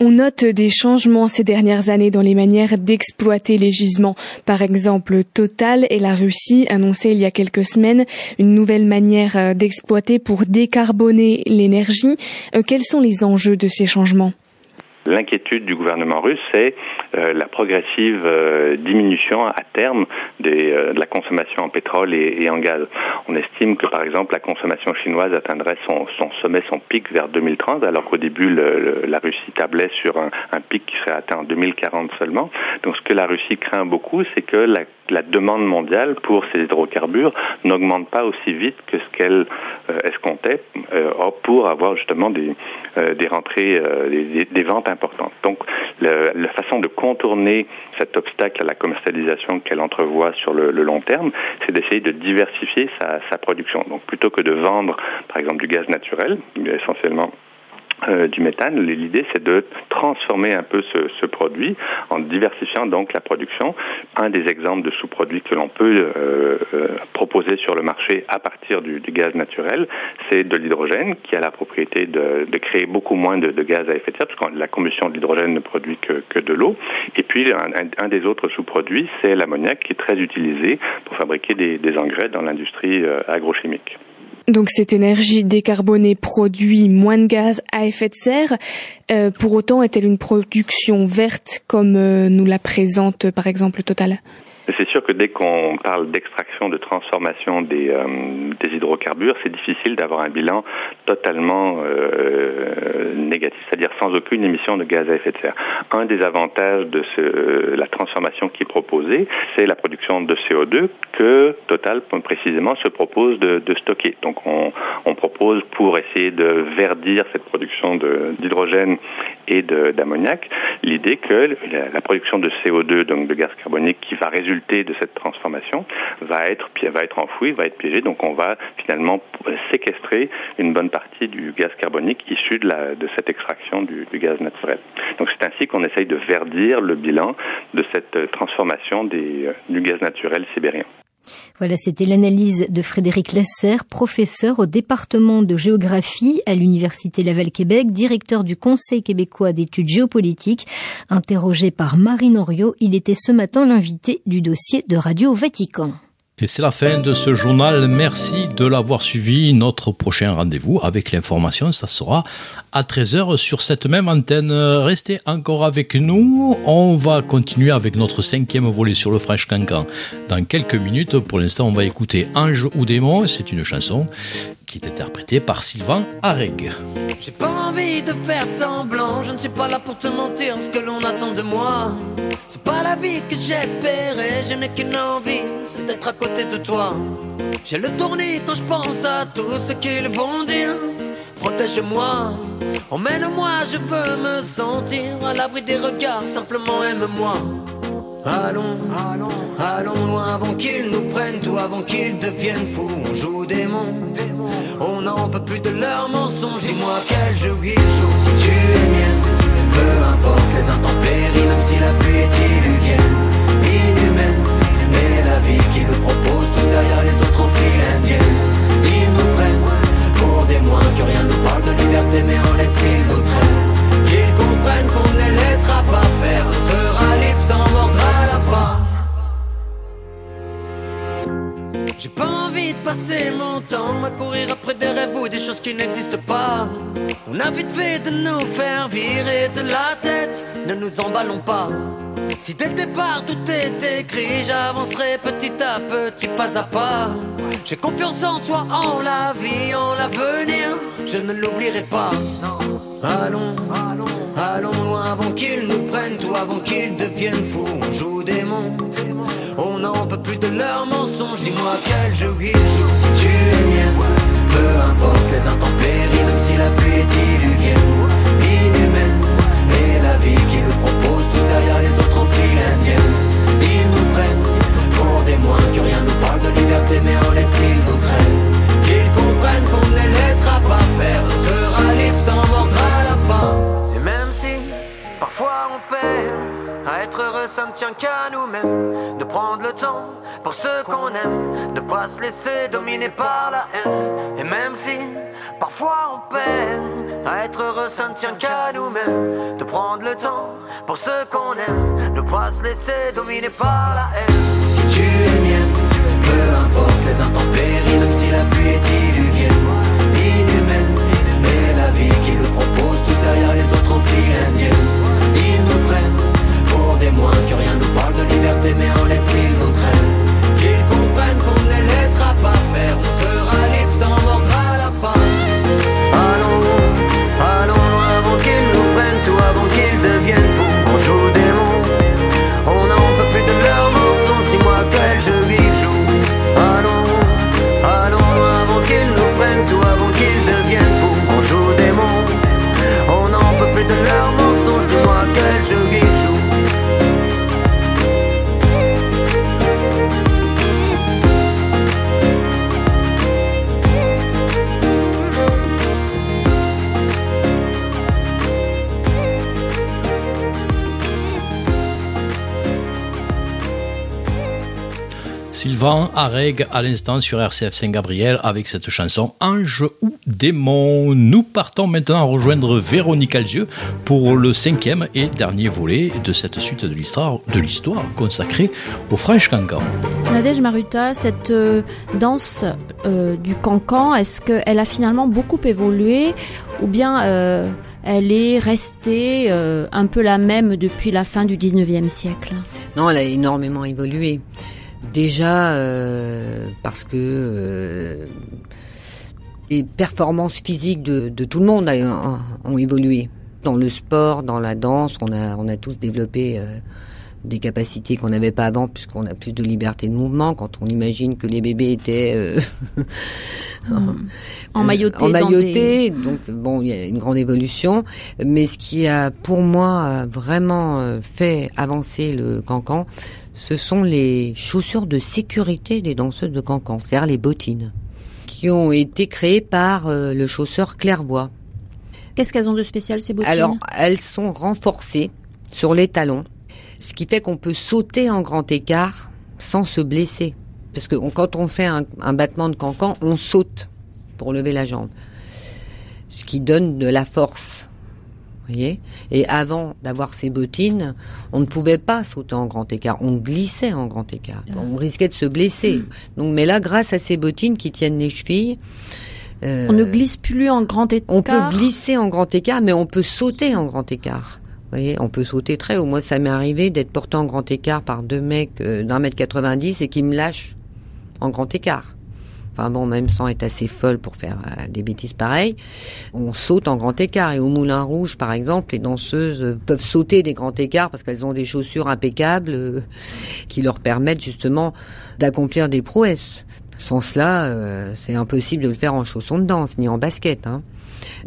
On note des changements ces dernières années dans les manières d'exploiter les gisements. Par exemple, Total et la Russie annonçaient il y a quelques semaines une nouvelle manière d'exploiter pour décarboner l'énergie. Quels sont les enjeux de ces changements? L'inquiétude du gouvernement russe, c'est euh, la progressive euh, diminution à terme euh, de la consommation en pétrole et, en gaz. On estime que, par exemple, la consommation chinoise atteindrait son, sommet, son pic vers 2030, alors qu'au début, la Russie tablait sur un, pic qui serait atteint en 2040 seulement. Donc, ce que la Russie craint beaucoup, c'est que la, la, demande mondiale pour ces hydrocarbures n'augmente pas aussi vite que ce qu'elle escomptait pour avoir justement des, des rentrées, des, des ventes importante. Donc, le, la façon de contourner cet obstacle à la commercialisation qu'elle entrevoit sur le, le long terme, c'est d'essayer de diversifier sa, sa, production. Donc, plutôt que de vendre, par exemple, du gaz naturel, essentiellement euh, du méthane. L'idée, c'est de transformer un peu ce, ce, produit en diversifiant donc la production. Un des exemples de sous-produits que l'on peut euh, euh, proposer sur le marché à partir du, du gaz naturel, c'est de l'hydrogène qui a la propriété de, de créer beaucoup moins de, de, gaz à effet de serre, parce que la combustion de l'hydrogène ne produit que, que de l'eau. Et puis, un, un, des autres sous-produits, c'est l'ammoniac qui est très utilisé pour fabriquer des, des engrais dans l'industrie agrochimique. Donc cette énergie décarbonée produit moins de gaz à effet de serre. Euh, pour autant, est-elle une production verte comme euh, nous la présente par exemple Total? C'est sûr que dès qu'on parle d'extraction, de transformation des, euh, hydrocarbures, c'est difficile d'avoir un bilan totalement euh, négatif, c'est-à-dire sans aucune émission de gaz à effet de serre. Un des avantages de la transformation qui est proposée, c'est la production de CO2 que Total, précisément, se propose de, stocker. Donc on, on, propose pour essayer de verdir cette production d'hydrogène et d'ammoniac, l'idée que la, la, production de CO2, donc de gaz carbonique, qui va résulter de cette transformation va être, va être enfoui, va être piégé. Donc on va finalement séquestrer une bonne partie du gaz carbonique issu de, la, de cette extraction du, du gaz naturel. Donc c'est ainsi qu'on essaye de verdir le bilan de cette transformation des, du gaz naturel sibérien. Voilà, c'était l'analyse de Frédéric Lesser, professeur au département de géographie à l'Université Laval-Québec, directeur du Conseil québécois d'études géopolitiques. Interrogé par Marine Oriot, il était ce matin l'invité du dossier de Radio Vatican. Et c'est la fin de ce journal. Merci de l'avoir suivi. Notre prochain rendez-vous avec l'information, ça sera à 13h sur cette même antenne. Restez encore avec nous. On va continuer avec notre cinquième volet sur le French Cancan dans quelques minutes. Pour l'instant, on va écouter Ange ou démon. C'est une chanson qui est interprétée par Sylvain Areg. J'ai pas envie de faire semblant, je ne suis pas là pour te mentir ce que l'on attend de moi. C'est pas la vie que j'espérais, je n'ai qu'une envie, c'est d'être à côté de toi. J'ai le tournis quand je pense à tout ce qu'ils vont dire. Protège-moi, emmène-moi, je veux me sentir à l'abri des regards, simplement aime-moi. Allons, allons, allons loin avant qu'ils nous prennent tout, avant qu'ils deviennent fous. On joue des mondes, on n'en peut plus de leurs mensonges. Dis-moi quel jeu ils jouent si tu es mienne. Peu importe les intempéries, même si la pluie est diluvienne, inhumaine. Et la vie qu'ils nous proposent, tous derrière les autres en file indienne. Ils nous prennent pour des moins que rien nous parle de liberté, mais en laisse ils nous traînent. Qu'ils comprennent qu'on ne les laissera pas faire, on sera libre sans mordre à la part. J'ai pas envie de passer mon temps à courir après des rêves ou des choses qui n'existent pas. On a vite fait de nous faire virer de la tête, ne nous emballons pas. Si dès le départ tout est écrit, j'avancerai petit à petit, pas à pas. J'ai confiance en toi, en la vie, en l'avenir, je ne l'oublierai pas. Allons, allons loin avant qu'ils nous prennent tout, avant qu'ils deviennent fous. On joue des on n'en peut plus de leurs mensonges. Dis-moi quel jeu ils jouent si tu es mienne. Peu importe les intempéries, même si la pluie est diluvienne, inhumaine. Et la vie qu'ils nous proposent, tous derrière les autres en file indienne. Ils nous prennent pour des moins que rien nous parle de liberté, mais en laisse ils nous traînent. Qu'ils comprennent qu'on ne les laissera pas faire, on sera libre sans mordre à la part. Et même si parfois on perd, à être heureux ça ne tient qu'à nous-mêmes. De prendre le temps pour ceux qu'on aime, ne pas se laisser dominer par la haine. Et même si parfois on peine, à être heureux ça ne tient qu'à nous-mêmes. De prendre le temps pour ceux qu'on aime, ne pas se laisser dominer par la haine. Si tu es mienne, peu importe les intempéries, même si la pluie est À l'instant sur RCF Saint-Gabriel avec cette chanson Ange ou démon. Nous partons maintenant rejoindre Véronique Alzieux pour le cinquième et dernier volet de cette suite de l'histoire, de l'histoire consacrée au French Cancan. Nadège Maruta, cette euh, danse euh, du cancan, est-ce qu'elle a finalement beaucoup évolué ou bien euh, elle est restée euh, un peu la même depuis la fin du 19e siècle? Non, elle a énormément évolué. Déjà euh, parce que euh, les performances physiques de, de tout le monde a- ont évolué. Dans le sport, dans la danse, on a, on a tous développé euh, des capacités qu'on n'avait pas avant puisqu'on a plus de liberté de mouvement. Quand on imagine que les bébés étaient Emmaillotés euh, dans emmaillotés, donc bon, il y a une grande évolution. Mais ce qui a, pour moi, vraiment fait avancer le cancan, ce sont les chaussures de sécurité des danseuses de cancan, c'est-à-dire les bottines, qui ont été créées par euh, le chausseur Clairvoy. Qu'est-ce qu'elles ont de spécial ces bottines? Alors, elles sont renforcées sur les talons, ce qui fait qu'on peut sauter en grand écart sans se blesser. Parce que on- quand on fait un, un battement de cancan, on saute pour lever la jambe. Ce qui donne de la force voyez Et avant d'avoir ces bottines, on ne pouvait pas sauter en grand écart. On glissait en grand écart. On risquait de se blesser. Donc, mais là, grâce à ces bottines qui tiennent les chevilles, euh, On ne glisse plus en grand écart. on peut glisser en grand écart, mais on peut sauter en grand écart. Vous voyez, on peut sauter très haut. Moi, ça m'est arrivé d'être porté en grand écart par deux mecs euh, d'un mètre 90 et qui me lâchent en grand écart. Enfin bon, même sans être assez folle pour faire euh, des bêtises pareilles, on saute en grand écart. Et au Moulin Rouge, par exemple, les danseuses euh, peuvent sauter des grands écarts parce qu'elles ont des chaussures impeccables euh, qui leur permettent justement d'accomplir des prouesses. Sans cela, euh, c'est impossible de le faire en chaussons de danse, ni en basket. Hein.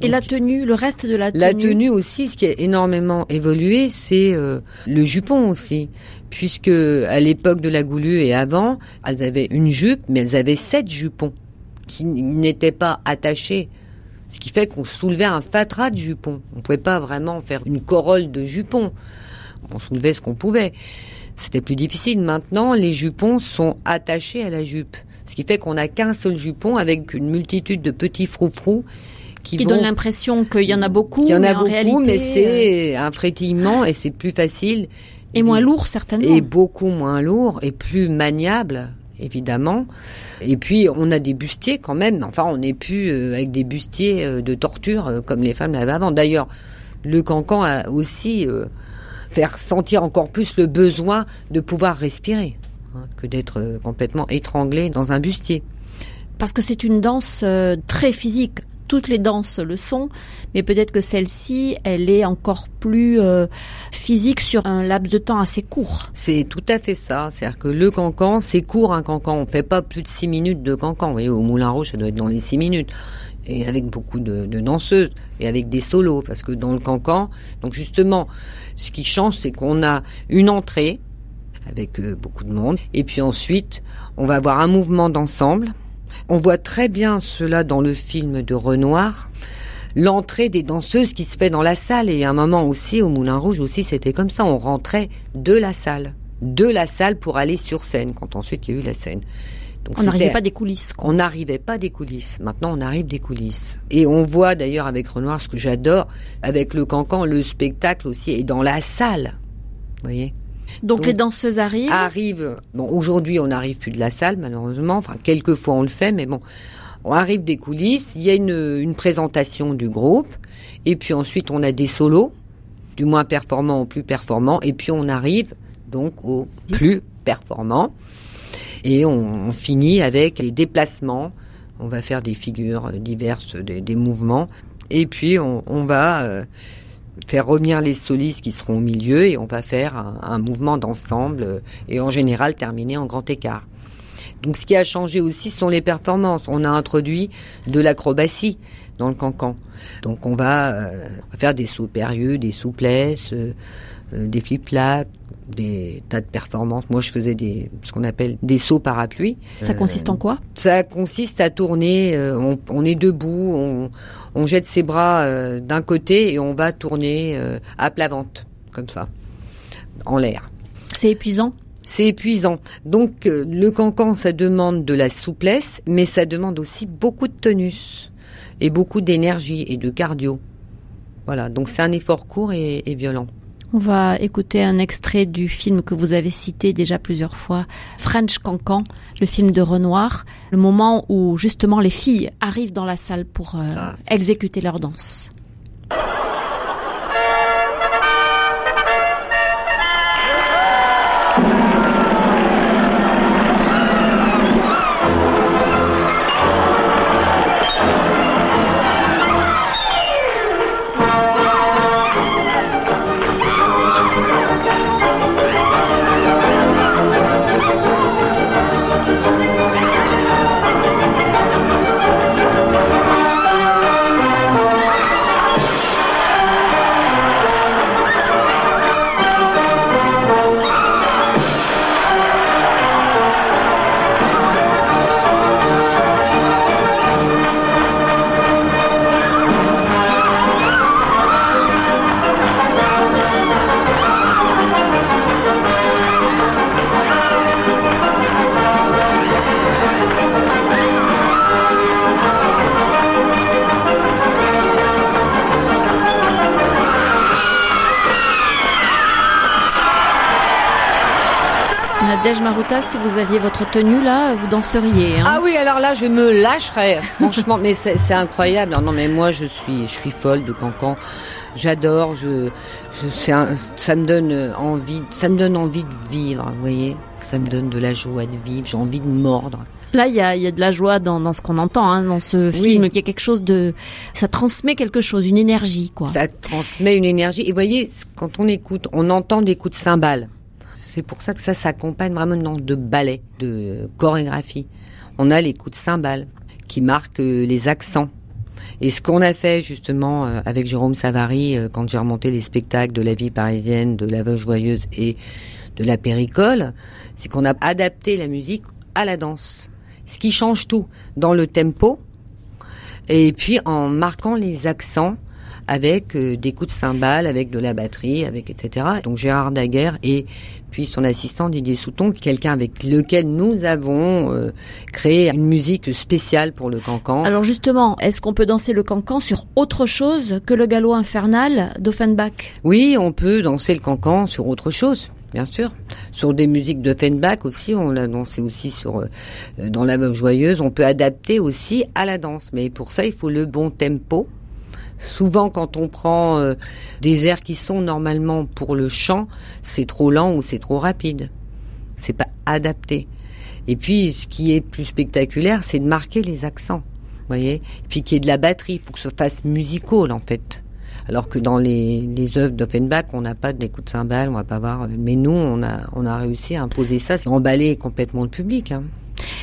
Et la tenue, le reste de la tenue. La tenue aussi, ce qui a énormément évolué, c'est euh, le jupon aussi. Puisque à l'époque de la Goulue et avant, elles avaient une jupe, mais elles avaient sept jupons qui n'étaient pas attachés. Ce qui fait qu'on soulevait un fatras de jupons. On pouvait pas vraiment faire une corolle de jupons. On soulevait ce qu'on pouvait. C'était plus difficile. Maintenant, les jupons sont attachés à la jupe. Ce qui fait qu'on n'a qu'un seul jupon avec une multitude de petits froufrous qui, qui vont donne l'impression qu'il y en a beaucoup. il y en a mais en beaucoup, réalité, mais euh, c'est un frétillement et c'est plus facile. Et moins lourd, certainement. Et beaucoup moins lourd et plus maniable, évidemment. Et puis, on a des bustiers quand même. Enfin, on n'est plus euh, avec des bustiers euh, de torture euh, comme les femmes l'avaient avant. D'ailleurs, le cancan a aussi faire sentir encore plus le besoin de pouvoir respirer hein, que d'être complètement étranglé dans un bustier. Parce que c'est une danse très physique. Toutes les danses le sont, mais peut-être que celle-ci, elle est encore plus euh, physique sur un laps de temps assez court. C'est tout à fait ça. C'est-à-dire que le cancan, c'est court un cancan. On fait pas plus de six minutes de cancan. Vous voyez, au Moulin Rouge, ça doit être dans les six minutes. Et avec beaucoup de, de danseuses et avec des solos. Parce que dans le cancan, donc justement, ce qui change, c'est qu'on a une entrée avec euh, beaucoup de monde. Et puis ensuite, on va avoir un mouvement d'ensemble. On voit très bien cela dans le film de Renoir. L'entrée des danseuses qui se fait dans la salle. Et à un moment aussi, au Moulin Rouge aussi, c'était comme ça. On rentrait de la salle. De la salle pour aller sur scène, quand ensuite il y a eu la scène. Donc On n'arrivait pas des coulisses. quoi. on n'arrivait pas des coulisses. Maintenant, on arrive des coulisses. Et on voit d'ailleurs avec Renoir ce que j'adore, avec le cancan, le spectacle aussi est dans la salle. Vous voyez? Donc, les danseuses arrivent. Arrive. Bon, aujourd'hui, on n'arrive plus de la salle, malheureusement. Enfin, quelques fois, on le fait, mais bon. On arrive des coulisses. Il y a une, une présentation du groupe. Et puis ensuite, on a des solos, du moins performants au plus performants. Et puis, on arrive donc au plus performant. Et on, on finit avec les déplacements. On va faire des figures diverses, des, des mouvements. Et puis, on, on va euh, faire revenir les solistes qui seront au milieu et on va faire un, mouvement d'ensemble euh, et en général terminer en grand écart. Donc, ce qui a changé aussi sont les performances. On a introduit de l'acrobatie dans le cancan. Donc, on va euh, faire des sauts périlleux, des souplesses, euh, des flip-flaps, des tas de performances. Moi, je faisais des ce qu'on appelle des sauts parapluies. Ça Euh, consiste en quoi? Ça consiste à tourner. euh, on, on est debout, on, on jette ses bras euh, d'un côté et on va tourner euh, à plat ventre, comme ça, en l'air. C'est épuisant? C'est épuisant. Donc euh, le cancan, ça demande de la souplesse, mais ça demande aussi beaucoup de tonus et beaucoup d'énergie et de cardio. Voilà, donc c'est un effort court et, et violent. On va écouter un extrait du film que vous avez cité déjà plusieurs fois, French Cancan, le film de Renoir, le moment où justement les filles arrivent dans la salle pour euh, exécuter leur danse. Si vous aviez votre tenue là, vous danseriez. Hein Ah oui, alors là, je me lâcherais, franchement. mais c'est incroyable. Non, non, mais moi, je suis, je suis folle de Cancan. J'adore. Je, je un- ça me donne envie, ça me donne envie de vivre. Vous voyez, ça me donne de la joie de vivre. J'ai envie de mordre. Là, il y a, y a de la joie dans, dans ce qu'on entend, hein, dans ce Oui. film, qui est quelque chose de, ça transmet quelque chose, une énergie, quoi. Ça transmet une énergie. Et vous voyez, quand on écoute, on entend des coups de cymbales. C'est pour ça que ça s'accompagne vraiment de ballet, de chorégraphie. On a les coups de cymbales qui marquent euh, les accents. Et ce qu'on a fait justement euh, avec Jérôme Savary euh, quand j'ai remonté les spectacles de la vie parisienne, de la Veuve joyeuse et de la Péricole, c'est qu'on a adapté la musique à la danse. Ce qui change tout dans le tempo, et puis en marquant les accents avec euh, des coups de cymbales, avec de la batterie, avec etc. Donc Gérard Daguerre et puis son assistant Didier Souton, quelqu'un avec lequel nous avons euh, créé une musique spéciale pour le cancan. Alors justement, est-ce qu'on peut danser le cancan sur autre chose que le galop infernal d'Offenbach? Oui, on peut danser le cancan sur autre chose. Bien sûr, sur des musiques de Fenbach aussi, on l'a dansé aussi sur euh, dans la Veuve joyeuse. On peut adapter aussi à la danse, mais pour ça il faut le bon tempo. Souvent, quand on prend euh, des airs qui sont normalement pour le chant, c'est trop lent ou c'est trop rapide. C'est pas adapté. Et puis, ce qui est plus spectaculaire, c'est de marquer les accents. Voyez Puis qu'il y ait de la batterie, faut que ce fasse musical en fait. Alors que dans les, les œuvres d'Offenbach, on n'a pas des coups de cymbales, on va pas voir. Mais nous, on a, on a réussi à imposer ça, c'est emballer complètement le public. Hein.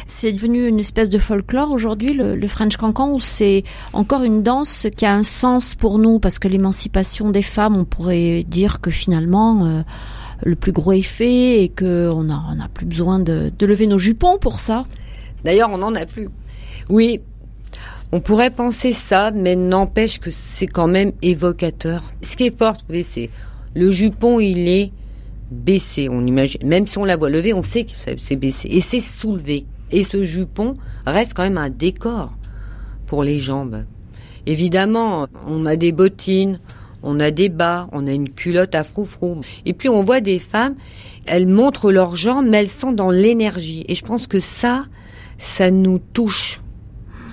C'est devenu une espèce de folklore aujourd'hui, le, French Cancan, ou c'est encore une danse qui a un sens pour nous? Parce que l'émancipation des femmes, on pourrait dire que finalement, euh, le plus gros est fait et qu'on n'a on a plus besoin de, lever nos jupons pour ça. D'ailleurs, on n'en a plus. Oui, on pourrait penser ça, mais n'empêche que c'est quand même évocateur. Ce qui est fort, c'est le jupon, il est baissé. On imagine, même si on la voit lever, on sait que c'est baissé et c'est soulevé. Et ce jupon reste quand même un décor pour les jambes. Évidemment, on a des bottines, on a des bas, on a une culotte à froufrou. Et puis on voit des femmes, elles montrent leurs jambes, mais elles sont dans l'énergie. Et je pense que ça, ça nous touche.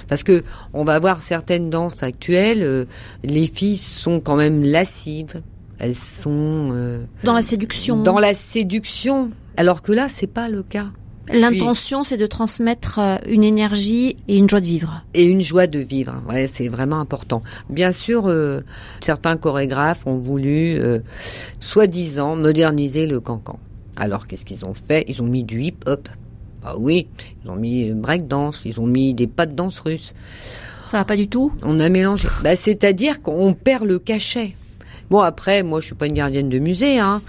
Parce que on va voir certaines danses actuelles, euh, les filles sont quand même lascives. Elles sont euh, Dans la séduction. dans la séduction, alors que là, c'est pas le cas. L'intention, c'est de transmettre euh, une énergie et une joie de vivre. et une joie de vivre. Ouais, c'est vraiment important. Bien sûr, euh, certains chorégraphes ont voulu, euh, soi-disant, moderniser le cancan. Alors, qu'est-ce qu'ils ont fait? Ils ont mis du hip-hop. Ah oui, ils ont mis breakdance, ils ont mis des pas de danse russe. Ça va pas du tout? On a mélangé. Bah, c'est-à-dire qu'on perd le cachet. Bon, après, moi, je suis pas une gardienne de musée, hein.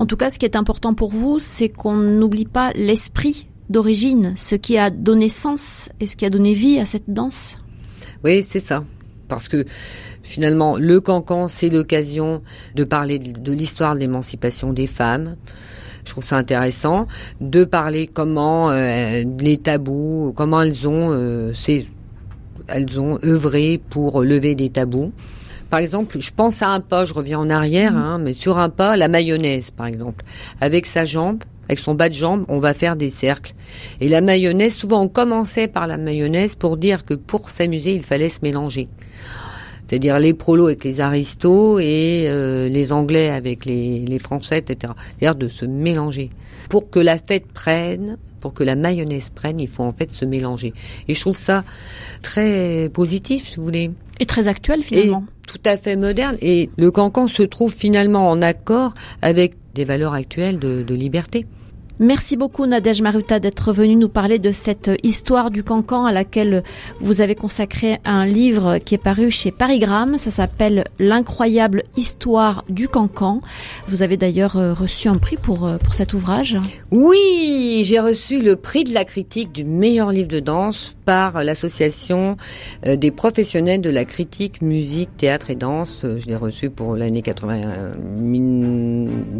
En tout cas, ce qui est important pour vous, c'est qu'on n'oublie pas l'esprit d'origine, ce qui a donné sens et ce qui a donné vie à cette danse. Oui, c'est ça. Parce que finalement, le cancan, c'est l'occasion de parler de, l'histoire de l'émancipation des femmes. Je trouve ça intéressant de parler comment euh, les tabous, comment elles ont, euh, elles ont œuvré pour lever des tabous. Par exemple, je pense à un pas, je reviens en arrière, hein, mais sur un pas, la mayonnaise, par exemple, avec sa jambe, avec son bas de jambe, on va faire des cercles. Et la mayonnaise, souvent on commençait par la mayonnaise pour dire que pour s'amuser, il fallait se mélanger. C'est-à-dire les prolos avec les aristos et euh, les anglais avec les, les français, etc. C'est-à-dire de se mélanger. Pour que la fête prenne, pour que la mayonnaise prenne, il faut en fait se mélanger. Et je trouve ça très positif, si vous voulez. Et très actuel finalement. Et tout à fait moderne. Et le cancan se trouve finalement en accord avec des valeurs actuelles de, liberté. Merci beaucoup Nadège Maruta d'être venue nous parler de cette histoire du cancan à laquelle vous avez consacré un livre qui est paru chez Parigramme. Ça s'appelle L'incroyable histoire du cancan. Vous avez d'ailleurs euh, reçu un prix pour, euh, pour cet ouvrage. Oui, j'ai reçu le prix de la critique du meilleur livre de danse par l'association euh, des professionnels de la critique, musique, théâtre et danse. Je l'ai reçu pour l'année 80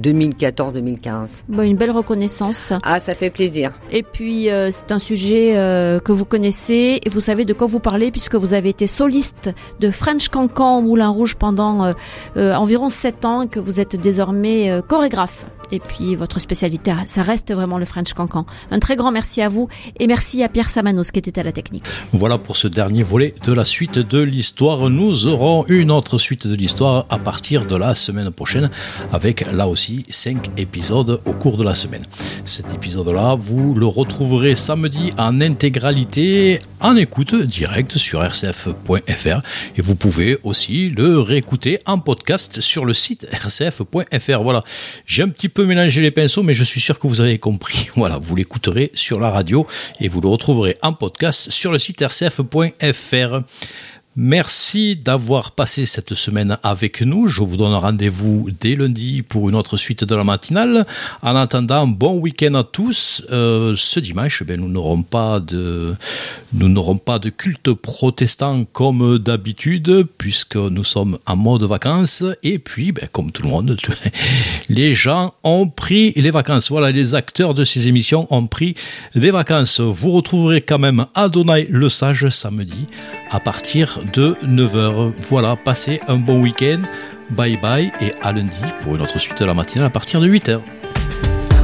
2014-2015. Bon, une belle reconnaissance. Ah, ça fait plaisir. Et puis euh, c'est un sujet euh, que vous connaissez et vous savez de quoi vous parlez puisque vous avez été soliste de French Cancan au Moulin Rouge pendant euh, environ sept ans et que vous êtes désormais chorégraphe. Et puis votre spécialité, ça reste vraiment le French Cancan. Un très grand merci à vous et merci à Pierre Samanos qui était à la technique. Voilà pour ce dernier volet de la suite de l'histoire. Nous aurons une autre suite de l'histoire à partir de la semaine prochaine avec là aussi 5 épisodes au cours de la semaine. Cet épisode-là, vous le retrouverez samedi en intégralité en écoute directe sur rcf.fr et vous pouvez aussi le réécouter en podcast sur le site rcf.fr. Voilà, j'ai un petit peu mélangé les pinceaux mais je suis sûr que vous avez compris. Voilà, vous l'écouterez sur la radio et vous le retrouverez en podcast sur le site rcf.fr. Merci d'avoir passé cette semaine avec nous. Je vous donne rendez-vous dès lundi pour une autre suite de la matinale. En attendant, bon week-end à tous. Euh, ce dimanche, ben, nous n'aurons pas de, nous n'aurons pas de culte protestant comme d'habitude puisque nous sommes en mode vacances. Et puis, ben, comme tout le monde, les gens ont pris les vacances. Voilà, les acteurs de ces émissions ont pris les vacances. Vous retrouverez quand même Adonai le Sage samedi à partir de 9h. Voilà, passez un bon week-end. Bye bye et à lundi pour une autre suite de la matinale à partir de 8h.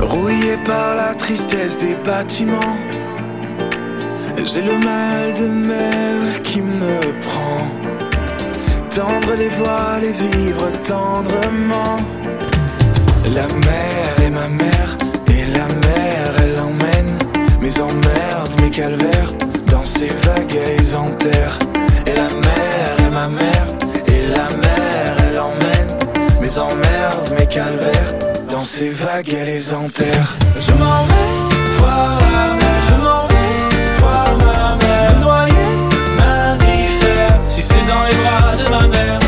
Rouillé par la tristesse des bâtiments, j'ai le mal de mer qui me prend. Tendre les voiles et vivre tendrement. La mer est ma mère et la mer elle emmène mes emmerdes, mes calvaires vagues et les enterre. Et la mer est ma mère et la mer elle emmène mes emmerdes, mes calvaires dans ses vagues et les enterre. Je m'en vais voir la mer, je m'en vais voir ma mère. Me noyer, m'indiffère si c'est dans les bras de ma mère.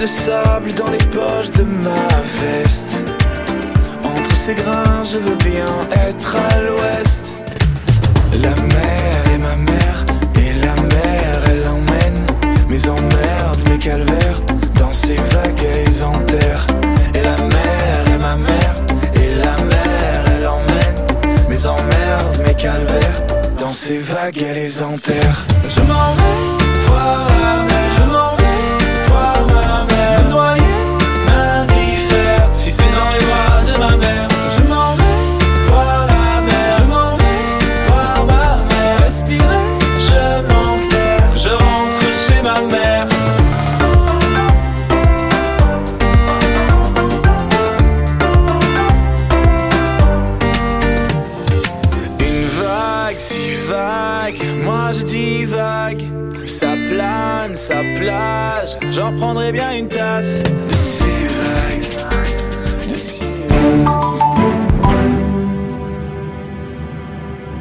De sable dans les poches de ma veste. Entre ces grains, je veux bien être à l'ouest. La mer est ma mère, et la mer, elle emmène mes emmerdes, mes calvaires dans ses vagues et les enterre. Et la mer est ma mère, et la mer, elle emmène mes emmerdes, mes calvaires dans ses vagues et les enterre. Je m'en vais